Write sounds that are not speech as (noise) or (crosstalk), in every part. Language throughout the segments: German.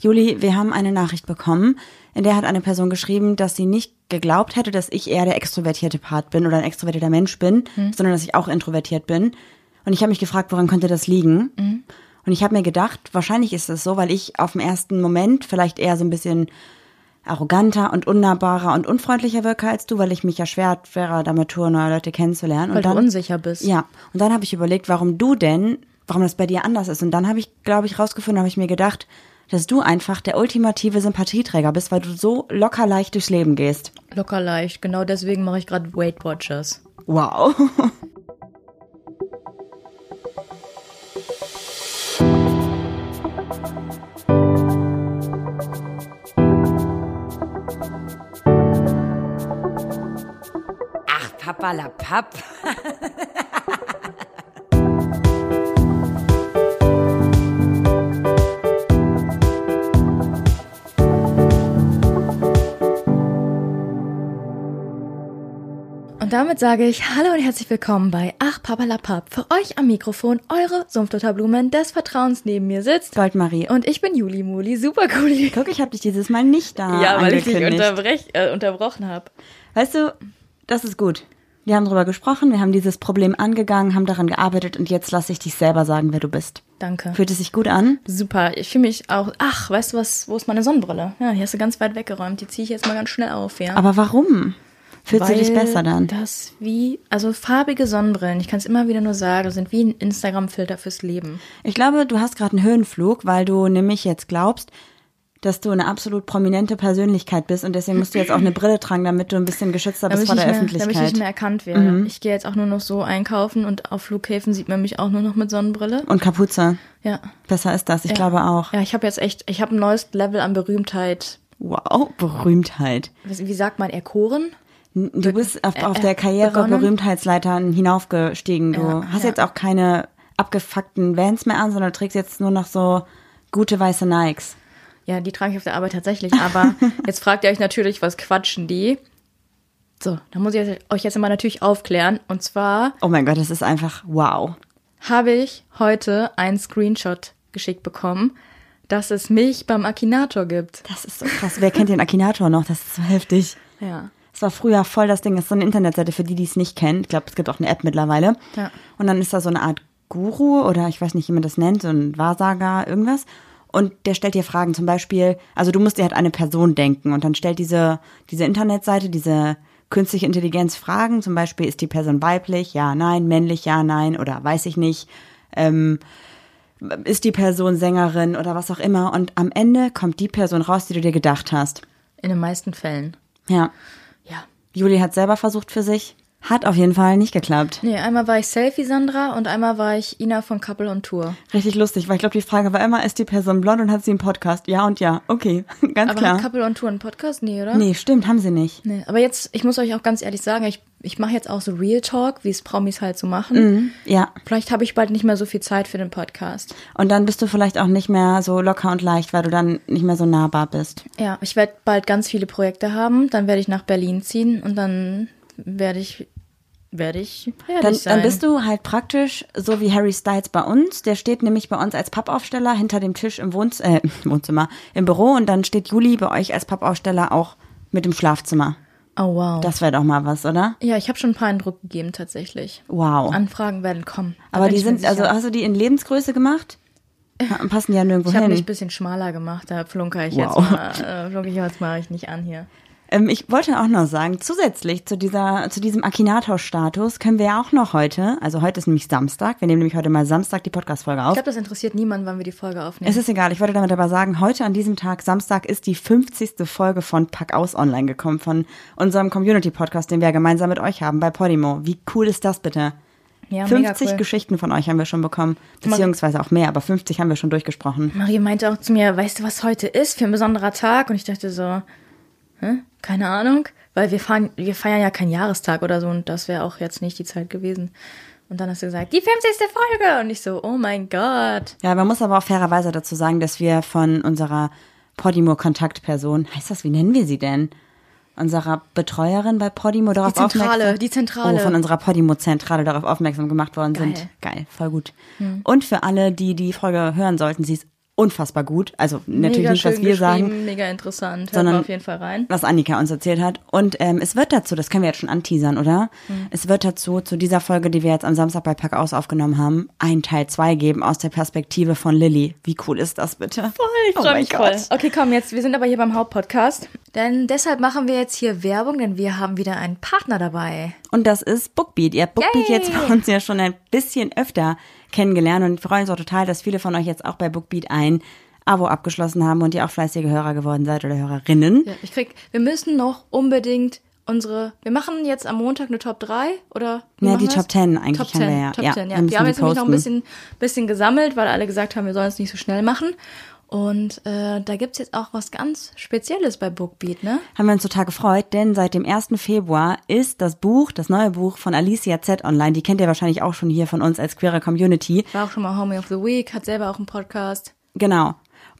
Juli, wir haben eine Nachricht bekommen, in der hat eine Person geschrieben, dass sie nicht geglaubt hätte, dass ich eher der extrovertierte Part bin oder ein extrovertierter Mensch bin, Mhm. sondern dass ich auch introvertiert bin. Und ich habe mich gefragt, woran könnte das liegen? Mhm. Und ich habe mir gedacht, wahrscheinlich ist es so, weil ich auf den ersten Moment vielleicht eher so ein bisschen arroganter und unnahbarer und unfreundlicher wirke als du, weil ich mich ja schwer schwerer damit tue, neue Leute kennenzulernen. Weil und dann, du unsicher bist. Ja, und dann habe ich überlegt, warum du denn, warum das bei dir anders ist. Und dann habe ich, glaube ich, rausgefunden, habe ich mir gedacht, dass du einfach der ultimative Sympathieträger bist, weil du so locker leicht durchs Leben gehst. Locker leicht. Genau deswegen mache ich gerade Weight Watchers. Wow. Ach, Papa la Papp. (laughs) Und damit sage ich Hallo und herzlich willkommen bei Ach Papalapap. Für euch am Mikrofon eure Sumpfdotterblumen des Vertrauens neben mir sitzt. Goldmarie. Und ich bin Juli Muli, super cool. Guck, ich habe dich dieses Mal nicht da Ja, weil ich dich unterbrech, äh, unterbrochen habe. Weißt du, das ist gut. Wir haben drüber gesprochen, wir haben dieses Problem angegangen, haben daran gearbeitet und jetzt lasse ich dich selber sagen, wer du bist. Danke. Fühlt es sich gut an? Super. Ich fühle mich auch. Ach, weißt du was? Wo ist meine Sonnenbrille? Ja, die hast du ganz weit weggeräumt. Die ziehe ich jetzt mal ganz schnell auf, ja. Aber warum? Fühlt sie dich besser dann? Das wie, also farbige Sonnenbrillen, ich kann es immer wieder nur sagen, sind wie ein Instagram-Filter fürs Leben. Ich glaube, du hast gerade einen Höhenflug, weil du nämlich jetzt glaubst, dass du eine absolut prominente Persönlichkeit bist und deswegen musst du jetzt auch eine Brille tragen, damit du ein bisschen geschützter bist vor der mehr, damit ich Öffentlichkeit. Mhm. nicht mehr erkannt werde. Ich gehe jetzt auch nur noch so einkaufen und auf Flughäfen sieht man mich auch nur noch mit Sonnenbrille. Und Kapuze. Ja. Besser ist das, ich ja. glaube auch. Ja, ich habe jetzt echt, ich habe ein neues Level an Berühmtheit. Wow, Berühmtheit. Wie sagt man, erkoren? Du bist auf, auf äh, der begonnen? Karriere-Berühmtheitsleitern hinaufgestiegen. Du Ja, hast ja. jetzt auch keine abgefuckten Vans mehr an, sondern du trägst jetzt nur noch so gute weiße Nikes. Ja, die trage ich auf der Arbeit tatsächlich. Aber (laughs) jetzt fragt ihr euch natürlich, was quatschen die? So, da muss ich euch jetzt mal natürlich aufklären. Und zwar Oh mein Gott, das ist einfach wow. habe ich heute einen Screenshot geschickt bekommen, dass es mich beim Akinator gibt. Das ist so krass. Wer kennt den Akinator noch? Das ist so heftig. Ja. Es war früher voll das Ding. Das ist so eine Internetseite für die, die es nicht kennen. Ich glaube, es gibt auch eine App mittlerweile. Ja. Und dann ist da so eine Art Guru oder ich weiß nicht, wie man das nennt, so ein Wahrsager, irgendwas. Und der stellt dir Fragen, zum Beispiel, also du musst dir halt eine Person denken und dann stellt diese, diese Internetseite, diese künstliche Intelligenz Fragen, zum Beispiel, ist die Person weiblich, ja, nein, männlich, ja, nein, oder weiß ich nicht, ähm, ist die Person Sängerin oder was auch immer. Und am Ende kommt die Person raus, die du dir gedacht hast. In den meisten Fällen. Ja. Juli hat selber versucht für sich. Hat auf jeden Fall nicht geklappt. Nee, einmal war ich Selfie Sandra und einmal war ich Ina von Couple on Tour. Richtig lustig, weil ich glaube, die Frage war immer, ist die Person blond und hat sie einen Podcast? Ja und ja. Okay, (laughs) ganz Aber klar. hat Couple on Tour einen Podcast? Nee, oder? Nee, stimmt, haben sie nicht. Nee, aber jetzt, ich muss euch auch ganz ehrlich sagen, ich, ich mache jetzt auch so Real Talk, wie es Promis halt so machen. Ja. Vielleicht habe ich bald nicht mehr so viel Zeit für den Podcast. Und dann bist du vielleicht auch nicht mehr so locker und leicht, weil du dann nicht mehr so nahbar bist. Ja, ich werde bald ganz viele Projekte haben, dann werde ich nach Berlin ziehen und dann werde ich werde ich Dann, sein. dann bist du halt praktisch so wie Harry Styles bei uns. Der steht nämlich bei uns als Pappaufsteller hinter dem Tisch im Wohnz äh, (laughs) Wohnzimmer, im Büro und dann steht Juli bei euch als Pappaufsteller auch mit dem Schlafzimmer. Oh wow. Das wäre doch mal was, oder? ja, ich habe schon ein paar Eindruck gegeben tatsächlich. Wow. Anfragen werden kommen. Aber die ich sind, also hast du die in Lebensgröße gemacht? Ja, passen ja nirgendwo ich habe hin. mich ein bisschen schmaler gemacht, da flunker ich Wow. jetzt mal, äh, flunker ich jetzt mal ich nicht an hier. Ähm, ich wollte auch noch sagen, zusätzlich zu dieser, zu diesem Akinator-Status können wir ja auch noch heute, also heute ist nämlich Samstag, wir nehmen nämlich heute mal Samstag die Podcast-Folge Ich auf. glaube, das interessiert niemanden, wann wir die Folge aufnehmen. Es ist egal, ich wollte damit aber sagen, heute an diesem Tag, Samstag, ist die 50. Folge von Pack aus online gekommen, von unserem Community-Podcast, den wir gemeinsam mit euch haben bei Podimo. Wie cool ist das bitte? ja, mega 50 cool. Geschichten von euch haben wir schon bekommen, beziehungsweise auch mehr, aber 50 haben wir schon durchgesprochen. Marie meinte auch zu mir, weißt du, was heute ist für ein besonderer Tag? Und ich dachte so, hä? keine Ahnung, weil wir fahren, wir feiern ja keinen Jahrestag oder so und das wäre auch jetzt nicht die Zeit gewesen. Und dann hast du gesagt, die 50. Folge. Und ich so, oh mein Gott. Ja, man muss aber auch fairerweise dazu sagen, dass wir von unserer Podimo-Kontaktperson, heißt das, wie nennen wir sie denn? Unserer Betreuerin bei Podimo darauf Die Zentrale, aufmerksam. die Zentrale. Oh, von unserer Podimo-Zentrale darauf aufmerksam gemacht worden Geil. Hm. sind. Geil, voll gut. Und für alle, die die Folge hören sollten, sie ist unfassbar gut. Also natürlich mega nicht, was wir sagen, Mega interessant. Hört Sondern- auf jeden Fall rein. was Annika uns erzählt hat. Und ähm, es wird dazu, das können wir jetzt schon anteasern, oder? Mhm. Es wird dazu, zu dieser Folge, die wir jetzt am Samstag bei Pack aus aufgenommen haben, ein Teil 2 geben aus der Perspektive von Lilly. Wie cool ist das bitte? Voll, Ich freue mich voll. Okay, komm, jetzt, wir sind aber hier beim Hauptpodcast. Denn deshalb machen wir jetzt hier Werbung, denn wir haben wieder einen Partner dabei. Und das ist Bookbeat. Ihr habt Bookbeat Yay! jetzt bei uns ja schon ein bisschen öfter kennengelernt und wir freuen uns auch total, dass viele von euch jetzt auch bei Bookbeat ein Abo abgeschlossen haben und ihr auch fleißige Hörer geworden seid oder Hörerinnen. Ja, ich krieg, wir müssen noch unbedingt unsere, wir machen jetzt am Montag eine Top 3 oder? Ja, die wir's? Top 10 eigentlich Top haben 10, wir ja. Top Ja, 10, wir ja. müssen Wir haben jetzt nämlich noch ein bisschen, bisschen gesammelt, weil alle gesagt haben, wir sollen es nicht so schnell machen. Und äh, da gibt's jetzt auch was ganz Spezielles bei Bookbeat, ne? Haben wir uns total gefreut, denn seit dem 1. Februar ist das Buch, das neue Buch von Alicia Z online. Die kennt ihr wahrscheinlich auch schon hier von uns als queere Community. War auch schon mal Homie of the Week, hat selber auch einen Podcast. Genau.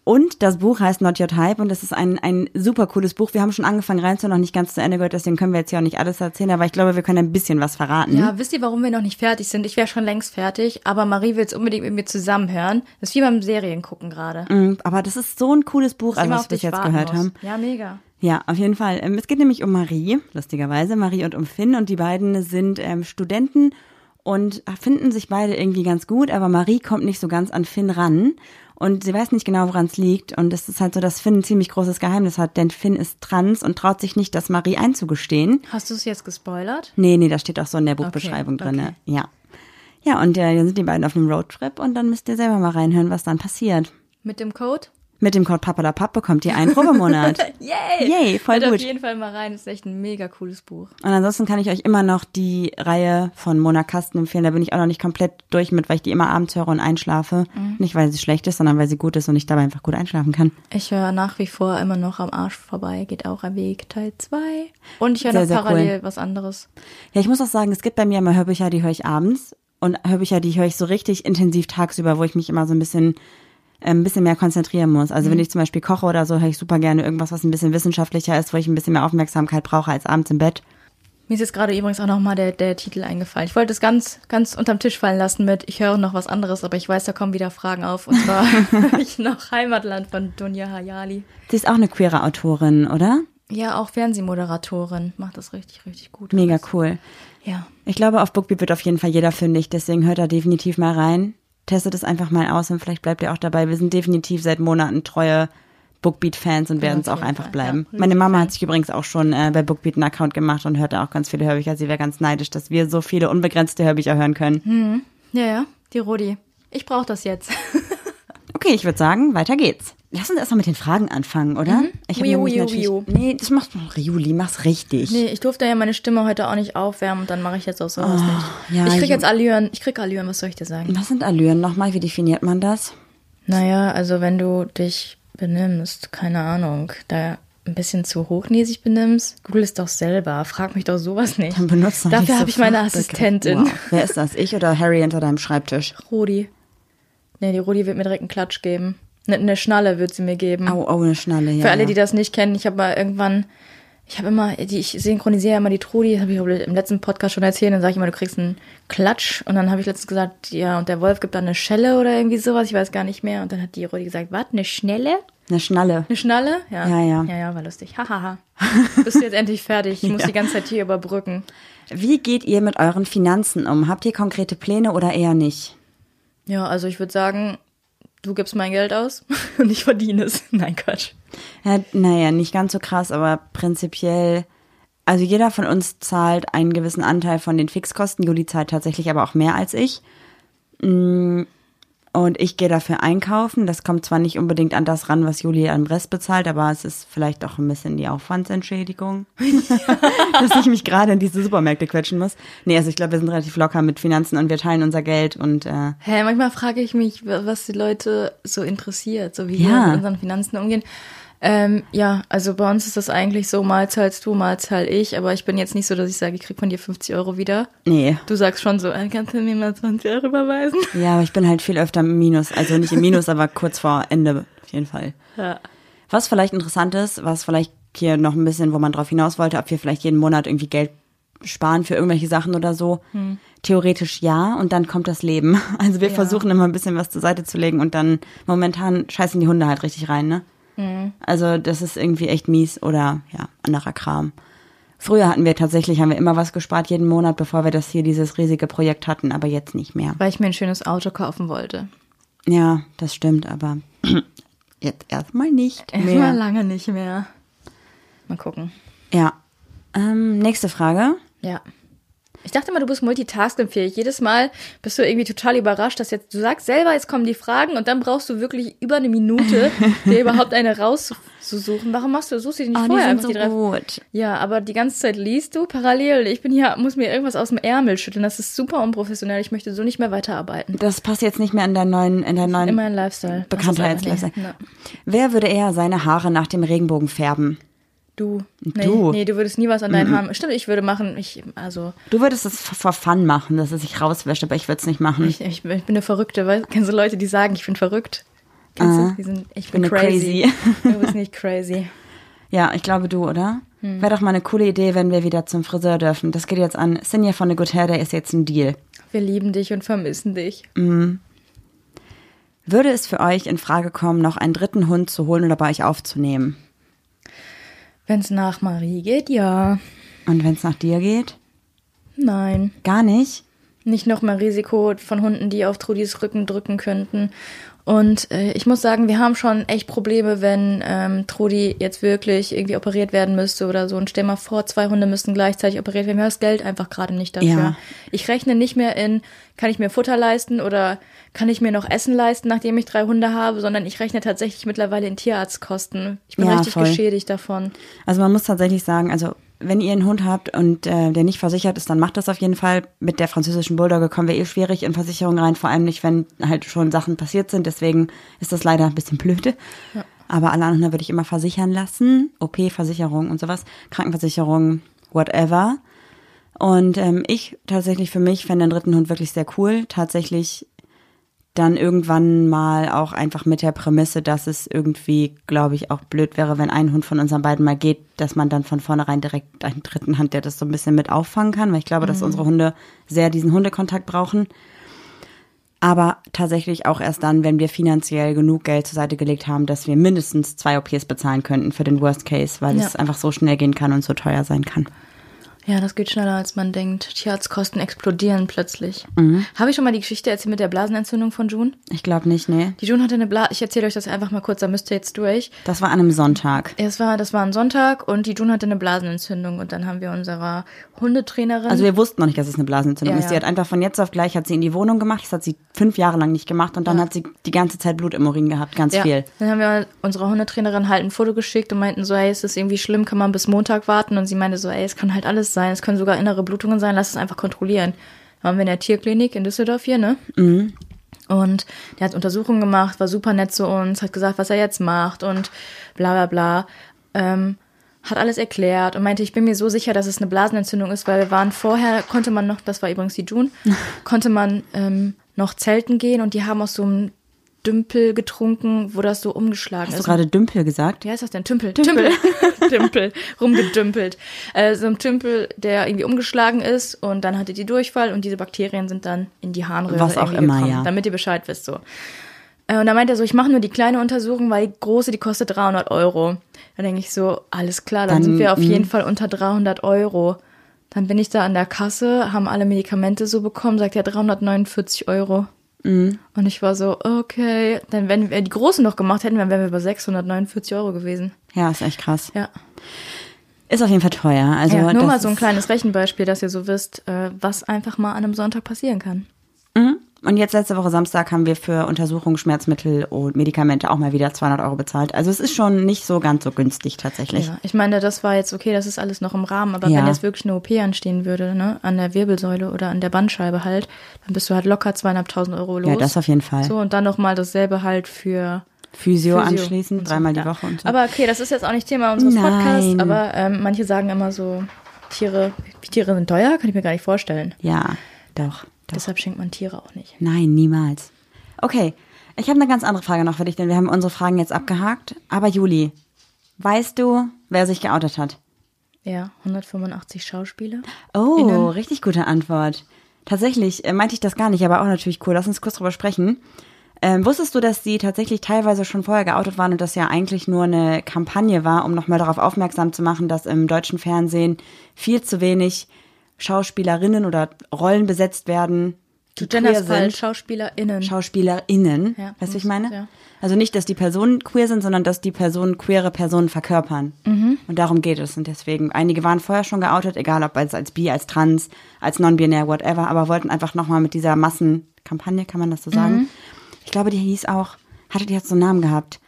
Und das Buch heißt Not Your Type und das ist ein, ein super cooles Buch. Wir haben schon angefangen reinzuhören, noch nicht ganz zu Ende gehört, deswegen können wir jetzt hier auch nicht alles erzählen, aber ich glaube, wir können ein bisschen was verraten. Ja, wisst ihr, warum wir noch nicht fertig sind? Ich wäre schon längst fertig, aber Marie will es unbedingt mit mir zusammenhören. Das ist wie beim Serien gucken gerade. Mm, Aber das ist so ein cooles Buch, also Immer was wir jetzt gehört muss. haben. Ja, mega. Ja, auf jeden Fall. Ähm, Es geht nämlich um Marie, lustigerweise, Marie und um Finn und die beiden sind ähm, Studenten und finden sich beide irgendwie ganz gut, aber Marie kommt nicht so ganz an Finn ran und sie weiß nicht genau, woran es liegt und es ist halt so, dass Finn ein ziemlich großes Geheimnis hat, denn Finn ist trans und traut sich nicht, das Marie einzugestehen. Hast du es jetzt gespoilert? Nee, nee, das steht auch so in der Buchbeschreibung Okay, drinne. Ja. Ja, und äh, dann sind die beiden auf einem Roadtrip und dann müsst ihr selber mal reinhören, was dann passiert. Mit dem Code? Mit dem Code Papalapap bekommt ihr einen Probemonat. (laughs) Yay! Yay, voll Hört gut. auf jeden Fall mal rein, ist echt ein mega cooles Buch. Und ansonsten kann ich euch immer noch die Reihe von Mona Kasten empfehlen. Da bin ich auch noch nicht komplett durch mit, weil ich die immer abends höre und einschlafe. Mhm. Nicht, weil sie schlecht ist, sondern weil sie gut ist und ich dabei einfach gut einschlafen kann. Ich höre nach wie vor immer noch am Arsch vorbei, geht auch ein Weg, Teil 2. Und ich höre noch parallel was anderes. Ja, ich muss auch sagen, es gibt bei mir immer Hörbücher, die höre ich abends. Und Hörbücher, die höre ich so richtig intensiv tagsüber, wo ich mich immer so ein bisschen ein bisschen mehr konzentrieren muss. Also Mhm. wenn ich zum Beispiel koche oder so, höre ich super gerne irgendwas, was ein bisschen wissenschaftlicher ist, wo ich ein bisschen mehr Aufmerksamkeit brauche als abends im Bett. Mir ist jetzt gerade übrigens auch nochmal der, der Titel eingefallen. Ich wollte es ganz, ganz unterm Tisch fallen lassen mit, ich höre noch was anderes, aber ich weiß, da kommen wieder Fragen auf. Und zwar (laughs) (laughs) ich noch Heimatland von Dunja Hayali. Sie ist auch eine queere Autorin, oder? Ja, auch Fernsehmoderatorin. Macht das richtig, richtig gut. Mega cool. Ja. Ich glaube, auf Bookbeat wird auf jeden Fall jeder fündig, deswegen hört da definitiv mal rein. Testet es einfach mal aus und vielleicht bleibt ihr auch dabei. Wir sind definitiv seit Monaten treue Bookbeat-Fans und werden es auch einfach Fall. bleiben. Ja, Meine Mama hat sich übrigens auch schon äh, bei Bookbeat einen Account gemacht und hört da auch ganz viele Hörbücher. Sie wäre ganz neidisch, dass wir so viele unbegrenzte Hörbücher hören können. Ja, ja, die Rodi. Ich brauche das jetzt. (laughs) Okay, ich würde sagen, weiter geht's. Lass uns erstmal mit den Fragen anfangen, oder? Ich hab Wio, nämlich natürlich- wio. Nee, das machst du, Juli, mach's richtig. Nee, ich durfte ja meine Stimme heute auch nicht aufwärmen und dann mache ich jetzt auch sowas nicht. Ah, ja, ich krieg Ju- jetzt Allüren. Ich krieg Allüren, was soll ich dir sagen? Was sind Allüren nochmal? Wie definiert man das? Naja, also wenn du dich benimmst, keine Ahnung, da ein bisschen zu hochnäsig benimmst, google es doch selber. Frag mich doch sowas nicht. Dann benutzt doch nicht Dafür so habe ich meine. Assistentin. Wow. Wer ist das? Ich oder Harry hinter deinem Schreibtisch? Rodi. Nee, die Rodi wird mir direkt einen Klatsch geben. Eine, eine Schnalle wird sie mir geben. Au, au, eine Schnalle, ja. Für alle, ja. die das nicht kennen, ich habe mal irgendwann, ich habe immer, die, ich synchronisiere ja immer die Trudi, das habe ich im letzten Podcast schon erzählt, dann sage ich immer, du kriegst einen Klatsch und dann habe ich letztens gesagt, ja, und der Wolf gibt dann eine Schelle oder irgendwie sowas, ich weiß gar nicht mehr und dann hat die Rudi gesagt, was, eine Schnelle? Eine Schnalle. Eine Schnalle? Ja. Ja, ja. Ja, ja, war lustig. Hahaha. (laughs) Bist du jetzt endlich fertig? Ich muss die ganze Zeit hier überbrücken. Wie geht ihr mit euren Finanzen um? Habt ihr konkrete Pläne oder eher nicht? Ja, also ich würde sagen, du gibst mein Geld aus (laughs) und ich verdiene es. (laughs) Nein, Quatsch. Ja, naja, nicht ganz so krass, aber prinzipiell, also jeder von uns zahlt einen gewissen Anteil von den Fixkosten. Juli zahlt tatsächlich aber auch mehr als ich. Und ich gehe dafür einkaufen. Das kommt zwar nicht unbedingt an das ran, was Juli am Rest bezahlt, aber es ist vielleicht auch ein bisschen die Aufwandsentschädigung, (laughs) dass ich mich gerade in diese Supermärkte quetschen muss. Nee, also ich glaube, wir sind relativ locker mit Finanzen und wir teilen unser Geld und äh, Hä, manchmal frage ich mich, wa- was die Leute so interessiert, so wie Ja. wir mit unseren Finanzen umgehen. Ähm, ja, also bei uns ist das eigentlich so, mal zahlst du, mal zahl ich, aber ich bin jetzt nicht so, dass ich sage, ich krieg von dir 50 Euro wieder. nee. Du sagst schon so, äh, kannst du mir mal 20 Euro überweisen? (laughs) Ja, aber ich bin halt viel öfter im Minus. Also nicht im Minus, aber kurz vor Ende auf jeden Fall. Ja. Was vielleicht interessant ist, was vielleicht hier noch ein bisschen, wo man drauf hinaus wollte, ob wir vielleicht jeden Monat irgendwie Geld sparen für irgendwelche Sachen oder so. Hm. Theoretisch ja, und dann kommt das Leben. (laughs) Also wir versuchen immer ein bisschen was zur Seite zu legen und dann momentan scheißen die Hunde halt richtig rein, ne? Also das ist irgendwie echt mies oder ja, anderer Kram. Früher hatten wir tatsächlich, haben wir immer was gespart jeden Monat, bevor wir das hier, dieses riesige Projekt hatten, aber jetzt nicht mehr. Weil ich mir ein schönes Auto kaufen wollte. Ja, das stimmt, aber (clears throat) jetzt erstmal nicht Erstmal mehr. lange nicht mehr. Mal gucken. Ja. Ähm, nächste Frage. Ja. Ich dachte mal, du bist multitaskingfähig. Jedes Mal bist du irgendwie total überrascht, dass jetzt, du sagst selber, jetzt kommen die Fragen und dann brauchst du wirklich über eine Minute, (laughs) dir überhaupt eine rauszusuchen. Warum machst du, suchst du die nicht Oh, die vorher sind einfach so die gut. Ja, aber die ganze Zeit liest du parallel. Ich bin hier, muss mir irgendwas aus dem Ärmel schütteln. Das ist super unprofessionell. Ich möchte so nicht mehr weiterarbeiten. Das passt jetzt nicht mehr in deinen neuen, in deinen neuen Immer ein Lifestyle. Nie- Wer würde eher seine Haare nach dem Regenbogen färben? Du. Nee, Du. Nee, du würdest nie was an deinen Haaren. Stimmt, ich würde machen, ich, also, Du würdest es for fun machen, dass es sich rauswäscht, aber ich würde es nicht machen. ich, ich, bin eine Verrückte. Weißt, kennst du Leute, die sagen, ich bin verrückt? Kennst du? Die sind, ich bin, bin crazy. crazy. du bist nicht crazy. (laughs) Ja, ich glaube du, oder? Hm. Wäre doch mal eine coole Idee, wenn wir wieder zum Friseur dürfen. Das geht jetzt an Sinja von der Good Hair, der ist jetzt ein Deal. Wir lieben dich und vermissen dich. Würde es für euch in Frage kommen, noch einen dritten Hund zu holen oder bei euch aufzunehmen? Wenn es nach Marie geht, ja. Und wenn es nach dir geht? Nein. Gar nicht? Nicht noch mehr Risiko von Hunden, die auf Trudis Rücken drücken könnten. Und äh, ich muss sagen, wir haben schon echt Probleme, wenn ähm, Trudi jetzt wirklich irgendwie operiert werden müsste oder so. Und stell mal vor, zwei Hunde müssten gleichzeitig operiert werden. Wir haben das Geld einfach gerade nicht dafür. Ja. Ich rechne nicht mehr in, kann ich mir Futter leisten oder kann ich mir noch Essen leisten, nachdem ich drei Hunde habe, sondern ich rechne tatsächlich mittlerweile in Tierarztkosten. Ich bin Ja, richtig voll. geschädigt davon. Also man muss tatsächlich sagen, also wenn ihr einen Hund habt und äh, der nicht versichert ist, dann macht das auf jeden Fall. Mit der französischen Bulldogge kommen wir eh schwierig in Versicherungen rein, vor allem nicht, wenn halt schon Sachen passiert sind. Deswegen ist das leider ein bisschen blöde. Aber alle anderen würde ich immer versichern lassen. OP-Versicherung und sowas. Krankenversicherung, whatever. Und ähm, ich tatsächlich für mich fände den dritten Hund wirklich sehr cool. Tatsächlich dann irgendwann mal auch einfach mit der Prämisse, dass es irgendwie, glaube ich, auch blöd wäre, wenn ein Hund von unseren beiden mal geht, dass man dann von vornherein direkt einen dritten hat, der das so ein bisschen mit auffangen kann, weil ich glaube, dass unsere Hunde sehr diesen Hundekontakt brauchen. Aber tatsächlich auch erst dann, wenn wir finanziell genug Geld zur Seite gelegt haben, dass wir mindestens zwei OPs bezahlen könnten für den Worst Case, weil Ja. es einfach so schnell gehen kann und so teuer sein kann. Ja, das geht schneller, als man denkt. Tierarztkosten explodieren plötzlich. Mhm. Habe ich schon mal die Geschichte erzählt mit der Blasenentzündung von June? Ich glaube nicht, nee. Die June hatte eine Blase. Ich erzähle euch das einfach mal kurz, da müsst ihr jetzt durch. Das war an einem Sonntag. Es war, das war ein Sonntag und die June hatte eine Blasenentzündung und dann haben wir unserer Hundetrainerin. Also wir wussten noch nicht, dass es eine Blasenentzündung Ja, ist. Sie ja. hat einfach von jetzt auf gleich hat sie in die Wohnung gemacht. Das hat sie fünf Jahre lang nicht gemacht und dann Ja. hat sie die ganze Zeit Blut im Urin gehabt, ganz viel. Dann haben wir unserer Hundetrainerin halt ein Foto geschickt und meinten so, hey, ist das irgendwie schlimm, kann man bis Montag warten? Und sie meinte so, ey, es kann halt alles sein, es können sogar innere Blutungen sein, lass es einfach kontrollieren. Dann waren wir in der Tierklinik in Düsseldorf hier, ne? Und der hat Untersuchungen gemacht, war super nett zu uns, hat gesagt, was er jetzt macht und bla bla bla. Ähm, hat alles erklärt und meinte, ich bin mir so sicher, dass es eine Blasenentzündung ist, weil wir waren vorher, konnte man noch, das war übrigens die June, (laughs) konnte man ähm, noch zelten gehen und die haben aus so einem Dümpel getrunken, wo das so umgeschlagen Hast du ist. gerade Dümpel gesagt? Wie heißt das denn? Tümpel. Tümpel. (laughs) Tümpel. Rumgedümpelt. Äh, so ein Tümpel, der irgendwie umgeschlagen ist und dann hatte die Durchfall und diese Bakterien sind dann in die Harnröhre Was auch immer, gekommen, ja. damit ihr Bescheid wisst so. Äh, Und dann meint er so, ich mache nur die kleine Untersuchung, weil die große, die kostet 300 Euro. Dann denke ich so, alles klar, dann, Dann, sind wir auf jeden Fall unter 300 Euro. Dann bin ich da an der Kasse, haben alle Medikamente so bekommen, sagt er 349 Euro. Mhm. Und ich war so, okay. Dann, wenn wir die große noch gemacht hätten, dann wären wir bei 649 Euro gewesen. Ja, ist echt krass. Ja. Ist auf jeden Fall teuer. Also ja nur mal so ein kleines Rechenbeispiel, dass ihr so wisst, äh, was einfach mal an einem Sonntag passieren kann. Mhm. Und jetzt letzte Woche Samstag haben wir für Untersuchungen, Schmerzmittel und Medikamente auch mal wieder 200 Euro bezahlt. Also es ist schon nicht so ganz so günstig tatsächlich. Ja, ich meine, das war jetzt okay, das ist alles noch im Rahmen, aber Ja. wenn jetzt wirklich eine OP anstehen würde, ne, an der Wirbelsäule oder an der Bandscheibe halt, dann bist du halt locker zweieinhalbtausend Euro los. Ja, das auf jeden Fall. So, und dann nochmal dasselbe halt für Physio, Physio anschließend, so, dreimal die. Woche und so. Aber okay, das ist jetzt auch nicht Thema unseres Nein. Podcasts, aber ähm, manche sagen immer so, Tiere, Tiere sind teuer, kann ich mir gar nicht vorstellen. ja, doch, doch. Deshalb schenkt man Tiere auch nicht. Nein, niemals. Okay, ich habe eine ganz andere Frage noch für dich, denn wir haben unsere Fragen jetzt abgehakt. Aber Juli, weißt du, wer sich geoutet hat? Ja, 185 Schauspieler. Oh, Innen. richtig gute Antwort. Tatsächlich äh, meinte ich das gar nicht, aber auch natürlich cool. Lass uns kurz drüber sprechen. Ähm, wusstest du, dass sie tatsächlich teilweise schon vorher geoutet waren und das ja eigentlich nur eine Kampagne war, um nochmal darauf aufmerksam zu machen, dass im deutschen Fernsehen viel zu wenig Schauspielerinnen oder Rollen besetzt werden, die Du queer sind. SchauspielerInnen. SchauspielerInnen. Ja, weißt du, ich meine? ja. Also nicht, dass die Personen queer sind, sondern dass die Personen queere Personen verkörpern. Mhm. Und darum geht es. Und deswegen, einige waren vorher schon geoutet, egal ob als, als bi, als trans, als non-binär, whatever, aber wollten einfach nochmal mit dieser Massenkampagne, kann man das so sagen? Mhm. Ich glaube, die hieß auch, hatte die jetzt so einen Namen gehabt?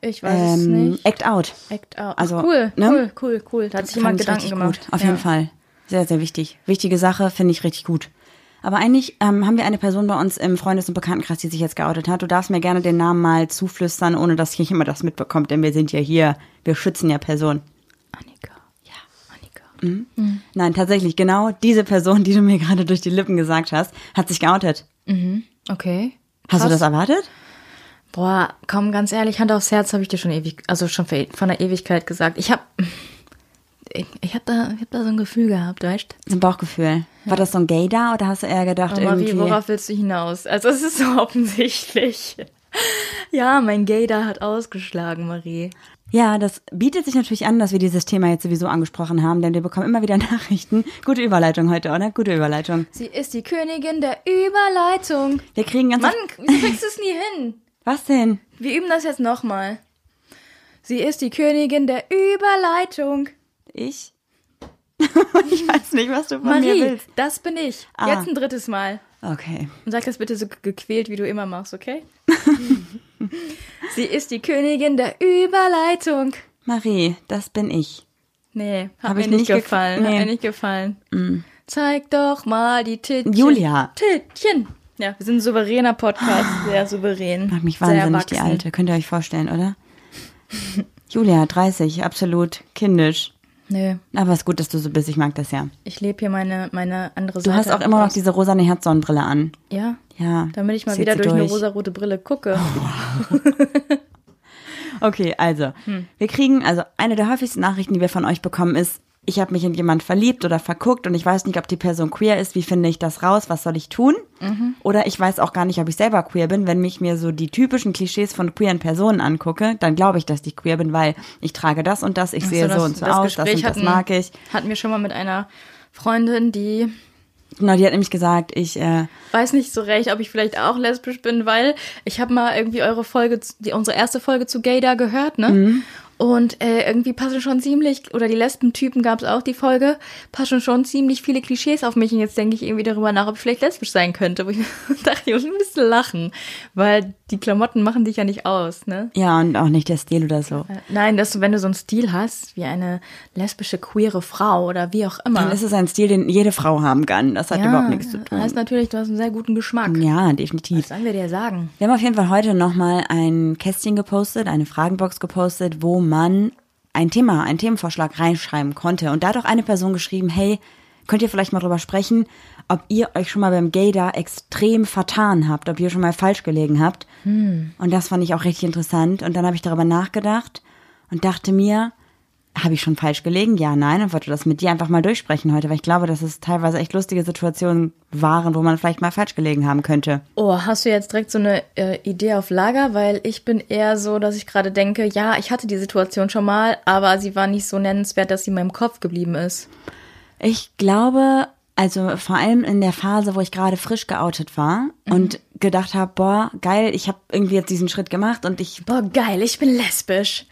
Ich weiß es Ähm, nicht. Act Out. Act out. also, cool, ne? cool, cool, cool. Da hat sich jemand Gedanken gemacht. Gut. Auf ja. jeden Fall. Sehr, sehr wichtig. Wichtige Sache, finde ich richtig gut. Aber eigentlich ähm, haben wir eine Person bei uns im Freundes- und Bekanntenkreis, die sich jetzt geoutet hat. Du darfst mir gerne den Namen mal zuflüstern, ohne dass hier jemand das mitbekommt, denn wir sind ja hier, wir schützen ja Personen. Annika. Ja, Annika. Nein, tatsächlich, genau diese Person, die du mir gerade durch die Lippen gesagt hast, hat sich geoutet. Okay. Hast du Krass. das erwartet? Boah, komm, ganz ehrlich, Hand aufs Herz habe ich dir schon ewig, also schon vor von der Ewigkeit gesagt. Ich habe ich, ich habe da, ich hab da so ein Gefühl gehabt, weißt So ein Bauchgefühl. War das so ein Gay da oder hast du eher gedacht, Aber irgendwie... wie, worauf willst du hinaus? Also es ist so (laughs) offensichtlich. Ja, mein Gaydar hat ausgeschlagen, Marie. Ja, das bietet sich natürlich an, dass wir dieses Thema jetzt sowieso angesprochen haben, denn wir bekommen immer wieder (laughs) Nachrichten. Gute Überleitung heute, oder? Gute Überleitung. Sie ist die Königin der Überleitung. Wir kriegen ganz Mann, wieso kriegst du es nie hin? Was denn? Wir üben das jetzt nochmal. Sie ist die Königin der Überleitung. Ich? (laughs) ich weiß nicht, was du von mir Marie, willst. das bin ich. Ah. Jetzt ein drittes Mal. Okay. Und sag das bitte so gequält, wie du immer machst, okay? (laughs) Sie ist die Königin der Überleitung. Marie, das bin ich. Nee, hat Hab mir ich nicht gefallen. nee. Mm. Hat mir nicht gefallen. Zeig doch mal die Tittchen. Julia. Tittchen. Ja, wir sind ein souveräner Podcast, sehr souverän. Macht mich wahnsinnig, die. Alte. Könnt ihr euch vorstellen, oder? (laughs) Julia, 30, absolut kindisch. Nö, Aber ist gut, dass du so bist. Ich mag das ja. ich lebe hier meine, meine andere Du Seite. hast auch immer noch diese rosane Herzsonnenbrille an. Ja, Ja. damit ich mal wieder sie durch, eine rosarote Brille gucke. (laughs) Okay, also, Hm. wir kriegen, also eine der häufigsten Nachrichten, die wir von euch bekommen, ist, ich habe mich in jemand verliebt oder verguckt und ich weiß nicht, ob die Person queer ist. Wie finde ich das raus? Was soll ich tun? Mhm. Oder ich weiß auch gar nicht, ob ich selber queer bin. Wenn mich mir so die typischen Klischees von queeren Personen angucke, dann glaube ich, dass ich queer bin, weil ich trage das und das, ich sehe So, so und so aus, das und das hatten, mag ich. hatten wir schon mal mit einer Freundin, die Genau, die hat nämlich gesagt, ich, äh, weiß nicht so recht, ob ich vielleicht auch lesbisch bin, weil ich habe mal irgendwie eure Folge, die, unsere erste Folge zu Gaydar gehört, ne? Mhm. Und äh, irgendwie passen schon ziemlich, oder die Lesben-Typen gab es auch die Folge, passen schon ziemlich viele Klischees auf mich. Und jetzt denke ich irgendwie darüber nach, ob ich vielleicht lesbisch sein könnte. Wo ich (laughs) dachte, ich muss ein bisschen lachen, weil die Klamotten machen dich ja nicht aus, ne? ja, und auch nicht der Stil oder so. Äh, Nein, dass du, wenn du so einen Stil hast, wie eine lesbische, queere Frau oder wie auch immer. Dann ist es ein Stil, den jede Frau haben kann. Das hat überhaupt nichts zu tun. Heißt natürlich, du hast einen sehr guten Geschmack. Ja, definitiv. Was sollen wir dir sagen? Wir haben auf jeden Fall heute nochmal ein Kästchen gepostet, eine Fragenbox gepostet, wo man ein Thema, einen Themenvorschlag reinschreiben konnte. Und da hat auch eine Person geschrieben, hey, könnt ihr vielleicht mal drüber sprechen, ob ihr euch schon mal beim Gaydar extrem vertan habt, ob ihr schon mal falsch gelegen habt. Und das fand ich auch richtig interessant. Und dann habe ich darüber nachgedacht und dachte mir, habe ich schon falsch gelegen? Ja, nein. Und wollte das mit dir einfach mal durchsprechen heute, weil ich glaube, dass es teilweise echt lustige Situationen waren, wo man vielleicht mal falsch gelegen haben könnte. Oh, hast du jetzt direkt so eine äh, Idee auf Lager? Weil ich bin eher so, dass ich gerade denke, ja, ich hatte die Situation schon mal, aber sie war nicht so nennenswert, dass sie in meinem Kopf geblieben ist. Ich glaube, also vor allem in der Phase, wo ich gerade frisch geoutet war und gedacht habe, boah, geil, ich habe irgendwie jetzt diesen Schritt gemacht und ich Boah, geil, ich bin lesbisch.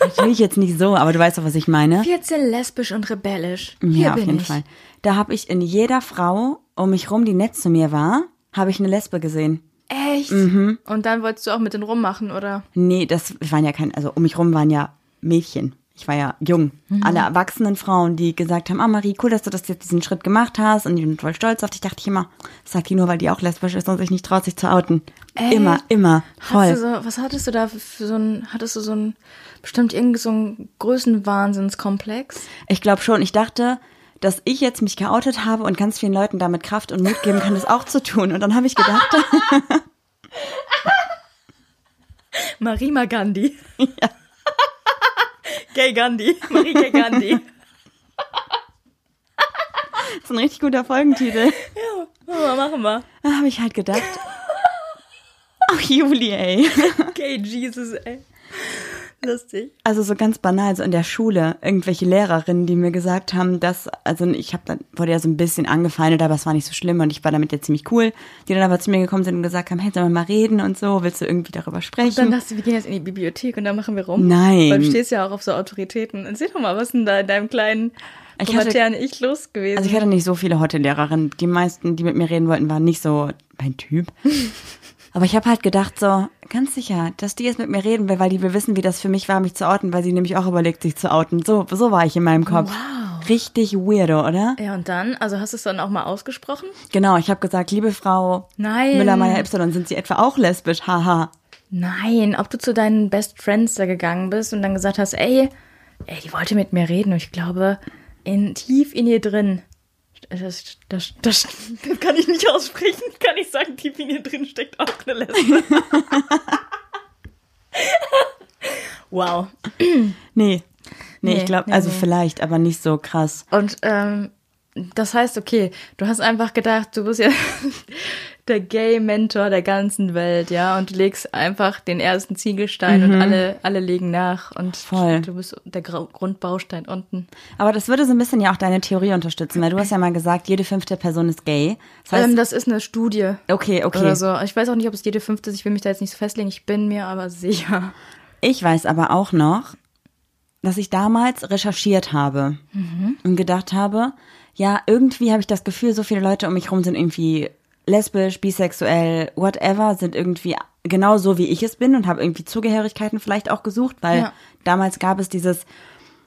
Natürlich jetzt nicht so, aber du weißt doch, was ich meine. 14 lesbisch und rebellisch. Hier ja, auf bin jeden ich. Fall. Da habe ich in jeder Frau um mich rum, die nett zu mir war, habe ich eine Lesbe gesehen. Echt? Mhm. Und dann wolltest du auch mit denen rummachen, oder? Nee, das waren ja kein, also um mich rum waren ja Mädchen. Ich war ja jung. Alle erwachsenen Frauen, die gesagt haben, ah Marie, cool, dass du das jetzt diesen Schritt gemacht hast und ich bin voll stolz auf dich, dachte ich immer, sagt die nur, weil die auch lesbisch ist und sich nicht traut, sich zu outen. Echt? Immer, immer. Voll. So, was hattest du da für, so ein, hattest du so ein, bestimmt irgend so ein Größenwahnsinnskomplex? Ich glaube schon. Ich dachte, dass ich jetzt mich geoutet habe und ganz vielen Leuten damit Kraft und Mut geben kann, das auch zu tun. Und dann habe ich gedacht, (laughs) (laughs) Marima Gandhi. Ja. Gay Gandhi. (laughs) Marie Gay Gandhi. Das ist ein richtig guter Folgentitel. Ja, machen wir. Machen Da ah, habe ich halt gedacht. Ach, Juli, ey. Gay Jesus, ey. Lustig. Also so ganz banal, so in der Schule, irgendwelche Lehrerinnen, die mir gesagt haben, dass, also ich habe dann, wurde ja so ein bisschen angefeindet, aber es war nicht so schlimm und ich war damit ja ziemlich cool, die dann aber zu mir gekommen sind und gesagt haben, hey, sollen wir mal reden und so, willst du irgendwie darüber sprechen? Dann dachte ich, wir gehen jetzt in die Bibliothek und dann machen wir rum. Nein. Weil du stehst ja auch auf so Autoritäten. Erzähl doch mal, was denn da in deinem kleinen Ich hatte- pubertären Ich los gewesen? Also ich hatte nicht so viele Hotte-Lehrerinnen. Die meisten, die mit mir reden wollten, waren nicht so mein Typ. (laughs) Aber ich habe halt gedacht so, ganz sicher, dass die jetzt mit mir reden will, weil die will wissen, wie das für mich war, mich zu outen, weil sie nämlich auch überlegt, sich zu outen. So, so war ich in meinem Kopf. Wow. Richtig weirdo, oder? ja, und dann? Also hast du es dann auch mal ausgesprochen? Genau, ich habe gesagt, liebe Frau Nein. Müller-Meyer-Y, sind Sie etwa auch lesbisch? Haha. Nein, ob du zu deinen Best Friends da gegangen bist und dann gesagt hast, ey, ey, die wollte mit mir reden und ich glaube, in, tief in ihr drin, das, das, das, (laughs) das kann ich nicht aussprechen, kann ich sagen, tief in ihr drin steckt auch eine Lesbe. (laughs) wow. Nee. Nee, Nee, ich glaube, nee, also nee. vielleicht, aber nicht so krass. Und ähm, das heißt, okay, du hast einfach gedacht, du bist ja der Gay-Mentor der ganzen Welt, ja, und du legst einfach den ersten Ziegelstein und alle, alle legen nach und Voll. du bist der Grundbaustein unten. Aber das würde so ein bisschen ja auch deine Theorie unterstützen, weil du hast ja mal gesagt, jede fünfte Person ist gay. Das heißt, ähm, das ist eine Studie. okay, okay. Oder so. Ich weiß auch nicht, ob es jede fünfte ist. Ich will mich da jetzt nicht so festlegen. Ich bin mir aber sicher. Ich weiß aber auch noch, dass ich damals recherchiert habe und gedacht habe, ja, irgendwie habe ich das Gefühl, so viele Leute um mich rum sind irgendwie lesbisch, bisexuell, whatever, sind irgendwie genau so, wie ich es bin und habe irgendwie Zugehörigkeiten vielleicht auch gesucht, weil Ja. damals gab es dieses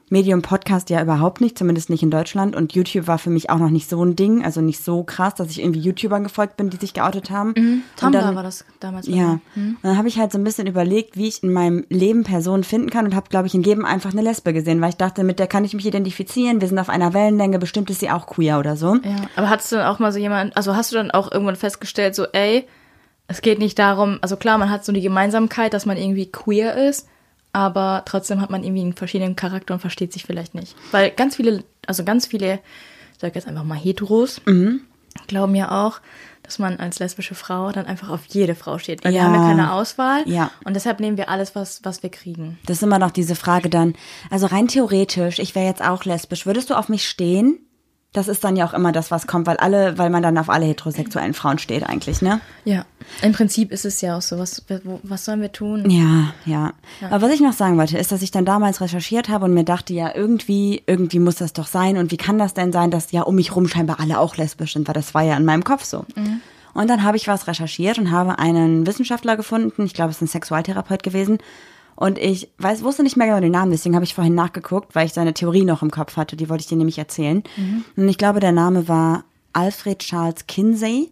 Medium Podcast ja überhaupt nicht, zumindest nicht in Deutschland und YouTube war für mich auch noch nicht so ein Ding, also nicht so krass, dass ich irgendwie YouTubern gefolgt bin, die sich geoutet haben. Und Tumblr dann- war das damals. ja, Hm? und dann habe ich halt so ein bisschen überlegt, wie ich in meinem Leben Personen finden kann und habe, glaube ich, in jedem einfach eine Lesbe gesehen, weil ich dachte, mit der kann ich mich identifizieren, wir sind auf einer Wellenlänge, bestimmt ist sie auch queer oder so. Ja, aber hattest du dann auch mal so jemand, also hast du dann auch irgendwann festgestellt, so, ey, es geht nicht darum, also klar, man hat so die Gemeinsamkeit, dass man irgendwie queer ist, aber trotzdem hat man irgendwie einen verschiedenen Charakter und versteht sich vielleicht nicht. Weil ganz viele, also ganz viele, ich sag jetzt einfach mal Heteros, glauben ja auch, dass man als lesbische Frau dann einfach auf jede Frau steht. Weil wir Ja. haben ja keine Auswahl. Ja. Und deshalb nehmen wir alles, was, was wir kriegen. Das ist immer noch diese Frage dann, also rein theoretisch, ich wäre jetzt auch lesbisch, würdest du auf mich stehen? Das ist dann ja auch immer das, was kommt, weil alle, weil man dann auf alle heterosexuellen Frauen steht eigentlich, ne? Ja. Im Prinzip ist es ja auch so. Was, was sollen wir tun? Ja, ja, Aber was ich noch sagen wollte, ist, dass ich dann damals recherchiert habe und mir dachte, ja, irgendwie, irgendwie muss das doch sein. Und wie kann das denn sein, dass ja um mich rum scheinbar alle auch lesbisch sind? Weil das war ja in meinem Kopf so. Und dann habe ich was recherchiert und habe einen Wissenschaftler gefunden. Ich glaube, es ist ein Sexualtherapeut gewesen. Und ich weiß, wusste nicht mehr genau den Namen, deswegen habe ich vorhin nachgeguckt, weil ich seine Theorie noch im Kopf hatte. Die wollte ich dir nämlich erzählen. Und ich glaube, der Name war Alfred Charles Kinsey.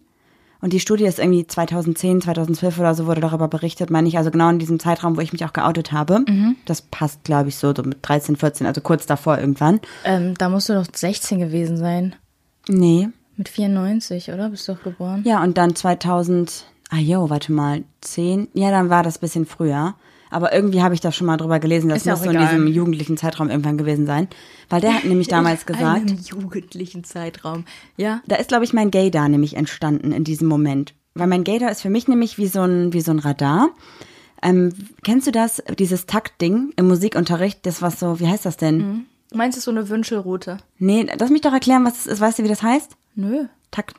Und die Studie ist irgendwie 2010, 2012 oder so wurde darüber berichtet, meine ich, also genau in diesem Zeitraum, wo ich mich auch geoutet habe. Das passt, glaube ich, so, so mit 13, 14, also kurz davor irgendwann. Ähm, da musst du doch 16 gewesen sein. Nee. Mit 94, oder? Bist du doch geboren? Ja, und dann 2000, ah jo, warte mal, 10, ja, dann war das bisschen früher. Aber irgendwie habe ich da schon mal drüber gelesen, das muss so in diesem jugendlichen Zeitraum irgendwann gewesen sein. Weil der hat (laughs) nämlich damals In gesagt, einem jugendlichen Zeitraum. Ja. da ist, glaube ich, mein Gaydar nämlich entstanden in diesem Moment. Weil mein Gaydar ist für mich nämlich wie so ein, wie so ein Radar. Ähm, kennst du das, dieses Taktding im Musikunterricht, das was so, wie heißt das denn? Meinst du so eine Wünschelroute? Nee, lass mich doch erklären, was es ist. Weißt du, wie das heißt? Nö. Takt,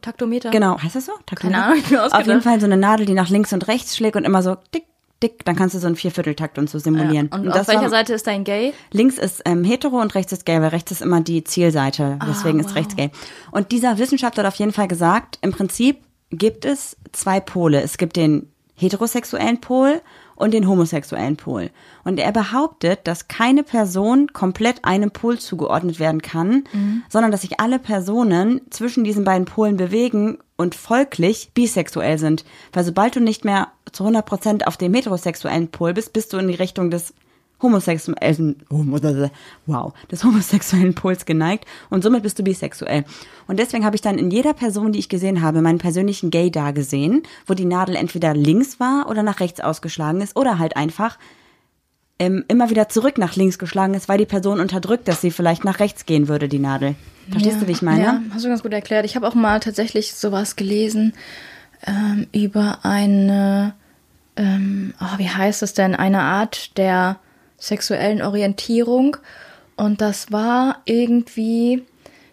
Taktometer. Genau, heißt das so? Taktometer? Ahnung, ich mir Auf jeden Fall so eine Nadel, die nach links und rechts schlägt und immer so dick, dick, dann kannst du so einen Viervierteltakt und so simulieren. Und, das auf welcher war- Seite ist dein Gay? Links ist ähm, hetero und rechts ist gay, weil rechts ist immer die Zielseite. Deswegen ist rechts gay. Und dieser Wissenschaftler hat auf jeden Fall gesagt, im Prinzip gibt es zwei Pole. Es gibt den heterosexuellen Pol und den homosexuellen Pol. Und er behauptet, dass keine Person komplett einem Pol zugeordnet werden kann, sondern dass sich alle Personen zwischen diesen beiden Polen bewegen und folglich bisexuell sind. Weil sobald du nicht mehr zu 100 Prozent auf dem heterosexuellen Pol bist, bist du in die Richtung des homosexuellen, wow, des homosexuellen Pols geneigt und somit bist du bisexuell. Und deswegen habe ich dann in jeder Person, die ich gesehen habe, meinen persönlichen Gay da gesehen, wo die Nadel entweder links war oder nach rechts ausgeschlagen ist oder halt einfach ähm, immer wieder zurück nach links geschlagen ist, weil die Person unterdrückt, dass sie vielleicht nach rechts gehen würde, die Nadel. Verstehst ja, du, wie ich meine? Ja, hast du ganz gut erklärt. Ich habe auch mal tatsächlich sowas gelesen ähm, über eine, ähm, oh, wie heißt es denn, eine Art der sexuellen Orientierung. Und das war irgendwie,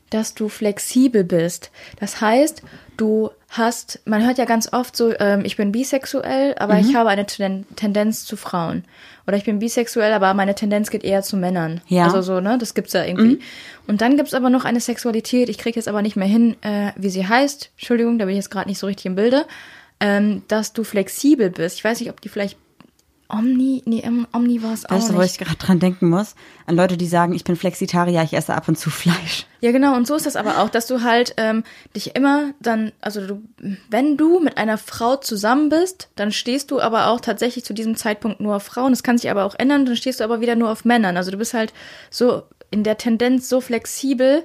dass du flexibel bist. Das heißt, du hast, man hört ja ganz oft so, ähm, ich bin bisexuell, aber Mhm. ich habe eine Ten Tendenz zu Frauen. Oder ich bin bisexuell, aber meine Tendenz geht eher zu Männern. Ja. Mhm. Also so, ne? Das gibt's ja irgendwie. Und dann gibt's aber noch eine Sexualität, ich kriege jetzt aber nicht mehr hin, äh, wie sie heißt. Entschuldigung, da bin ich jetzt gerade nicht so richtig im Bilde. Ähm, dass du flexibel bist. Ich weiß nicht, ob die vielleicht Omni, nee, Om- Omni war es auch Weißt du, wo ich gerade dran denken muss? An Leute, die sagen, ich bin Flexitarier, ich esse ab und zu Fleisch. Ja, genau, und so ist das aber auch, dass du halt ähm, dich immer dann, also du, wenn du mit einer Frau zusammen bist, dann stehst du aber auch tatsächlich zu diesem Zeitpunkt nur auf Frauen. Das kann sich aber auch ändern, dann stehst du aber wieder nur auf Männern. Also du bist halt so in der Tendenz so flexibel,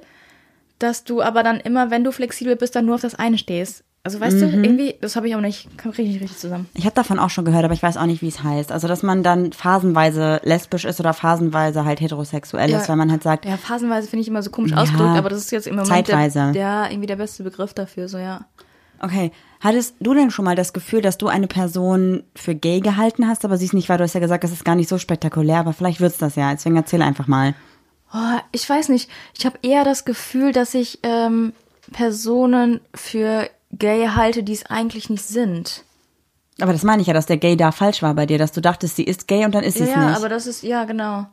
dass du aber dann immer, wenn du flexibel bist, dann nur auf das eine stehst. Also weißt du, irgendwie, das habe ich auch nicht, ich nicht richtig zusammen. Ich habe davon auch schon gehört, aber ich weiß auch nicht, wie es heißt. Also, dass man dann phasenweise lesbisch ist oder phasenweise halt heterosexuell Ja. ist, weil man halt sagt, Ja, phasenweise finde ich immer so komisch Ja, ausgedrückt, aber das ist jetzt im Moment zeitweise. Der, der irgendwie der beste Begriff dafür, so ja. okay, hattest du denn schon mal das Gefühl, dass du eine Person für gay gehalten hast, aber sie ist nicht, weil du hast ja gesagt, das ist gar nicht so spektakulär, aber vielleicht wird's das ja. Deswegen erzähl einfach mal. Oh, ich weiß nicht. Ich habe eher das Gefühl, dass ich ähm, Personen für gay halte, die es eigentlich nicht sind. Aber das meine ich ja, dass der Gay da falsch war bei dir, dass du dachtest, sie ist gay und dann ist sie Ja, es ja, nicht. aber das ist, ja, genau.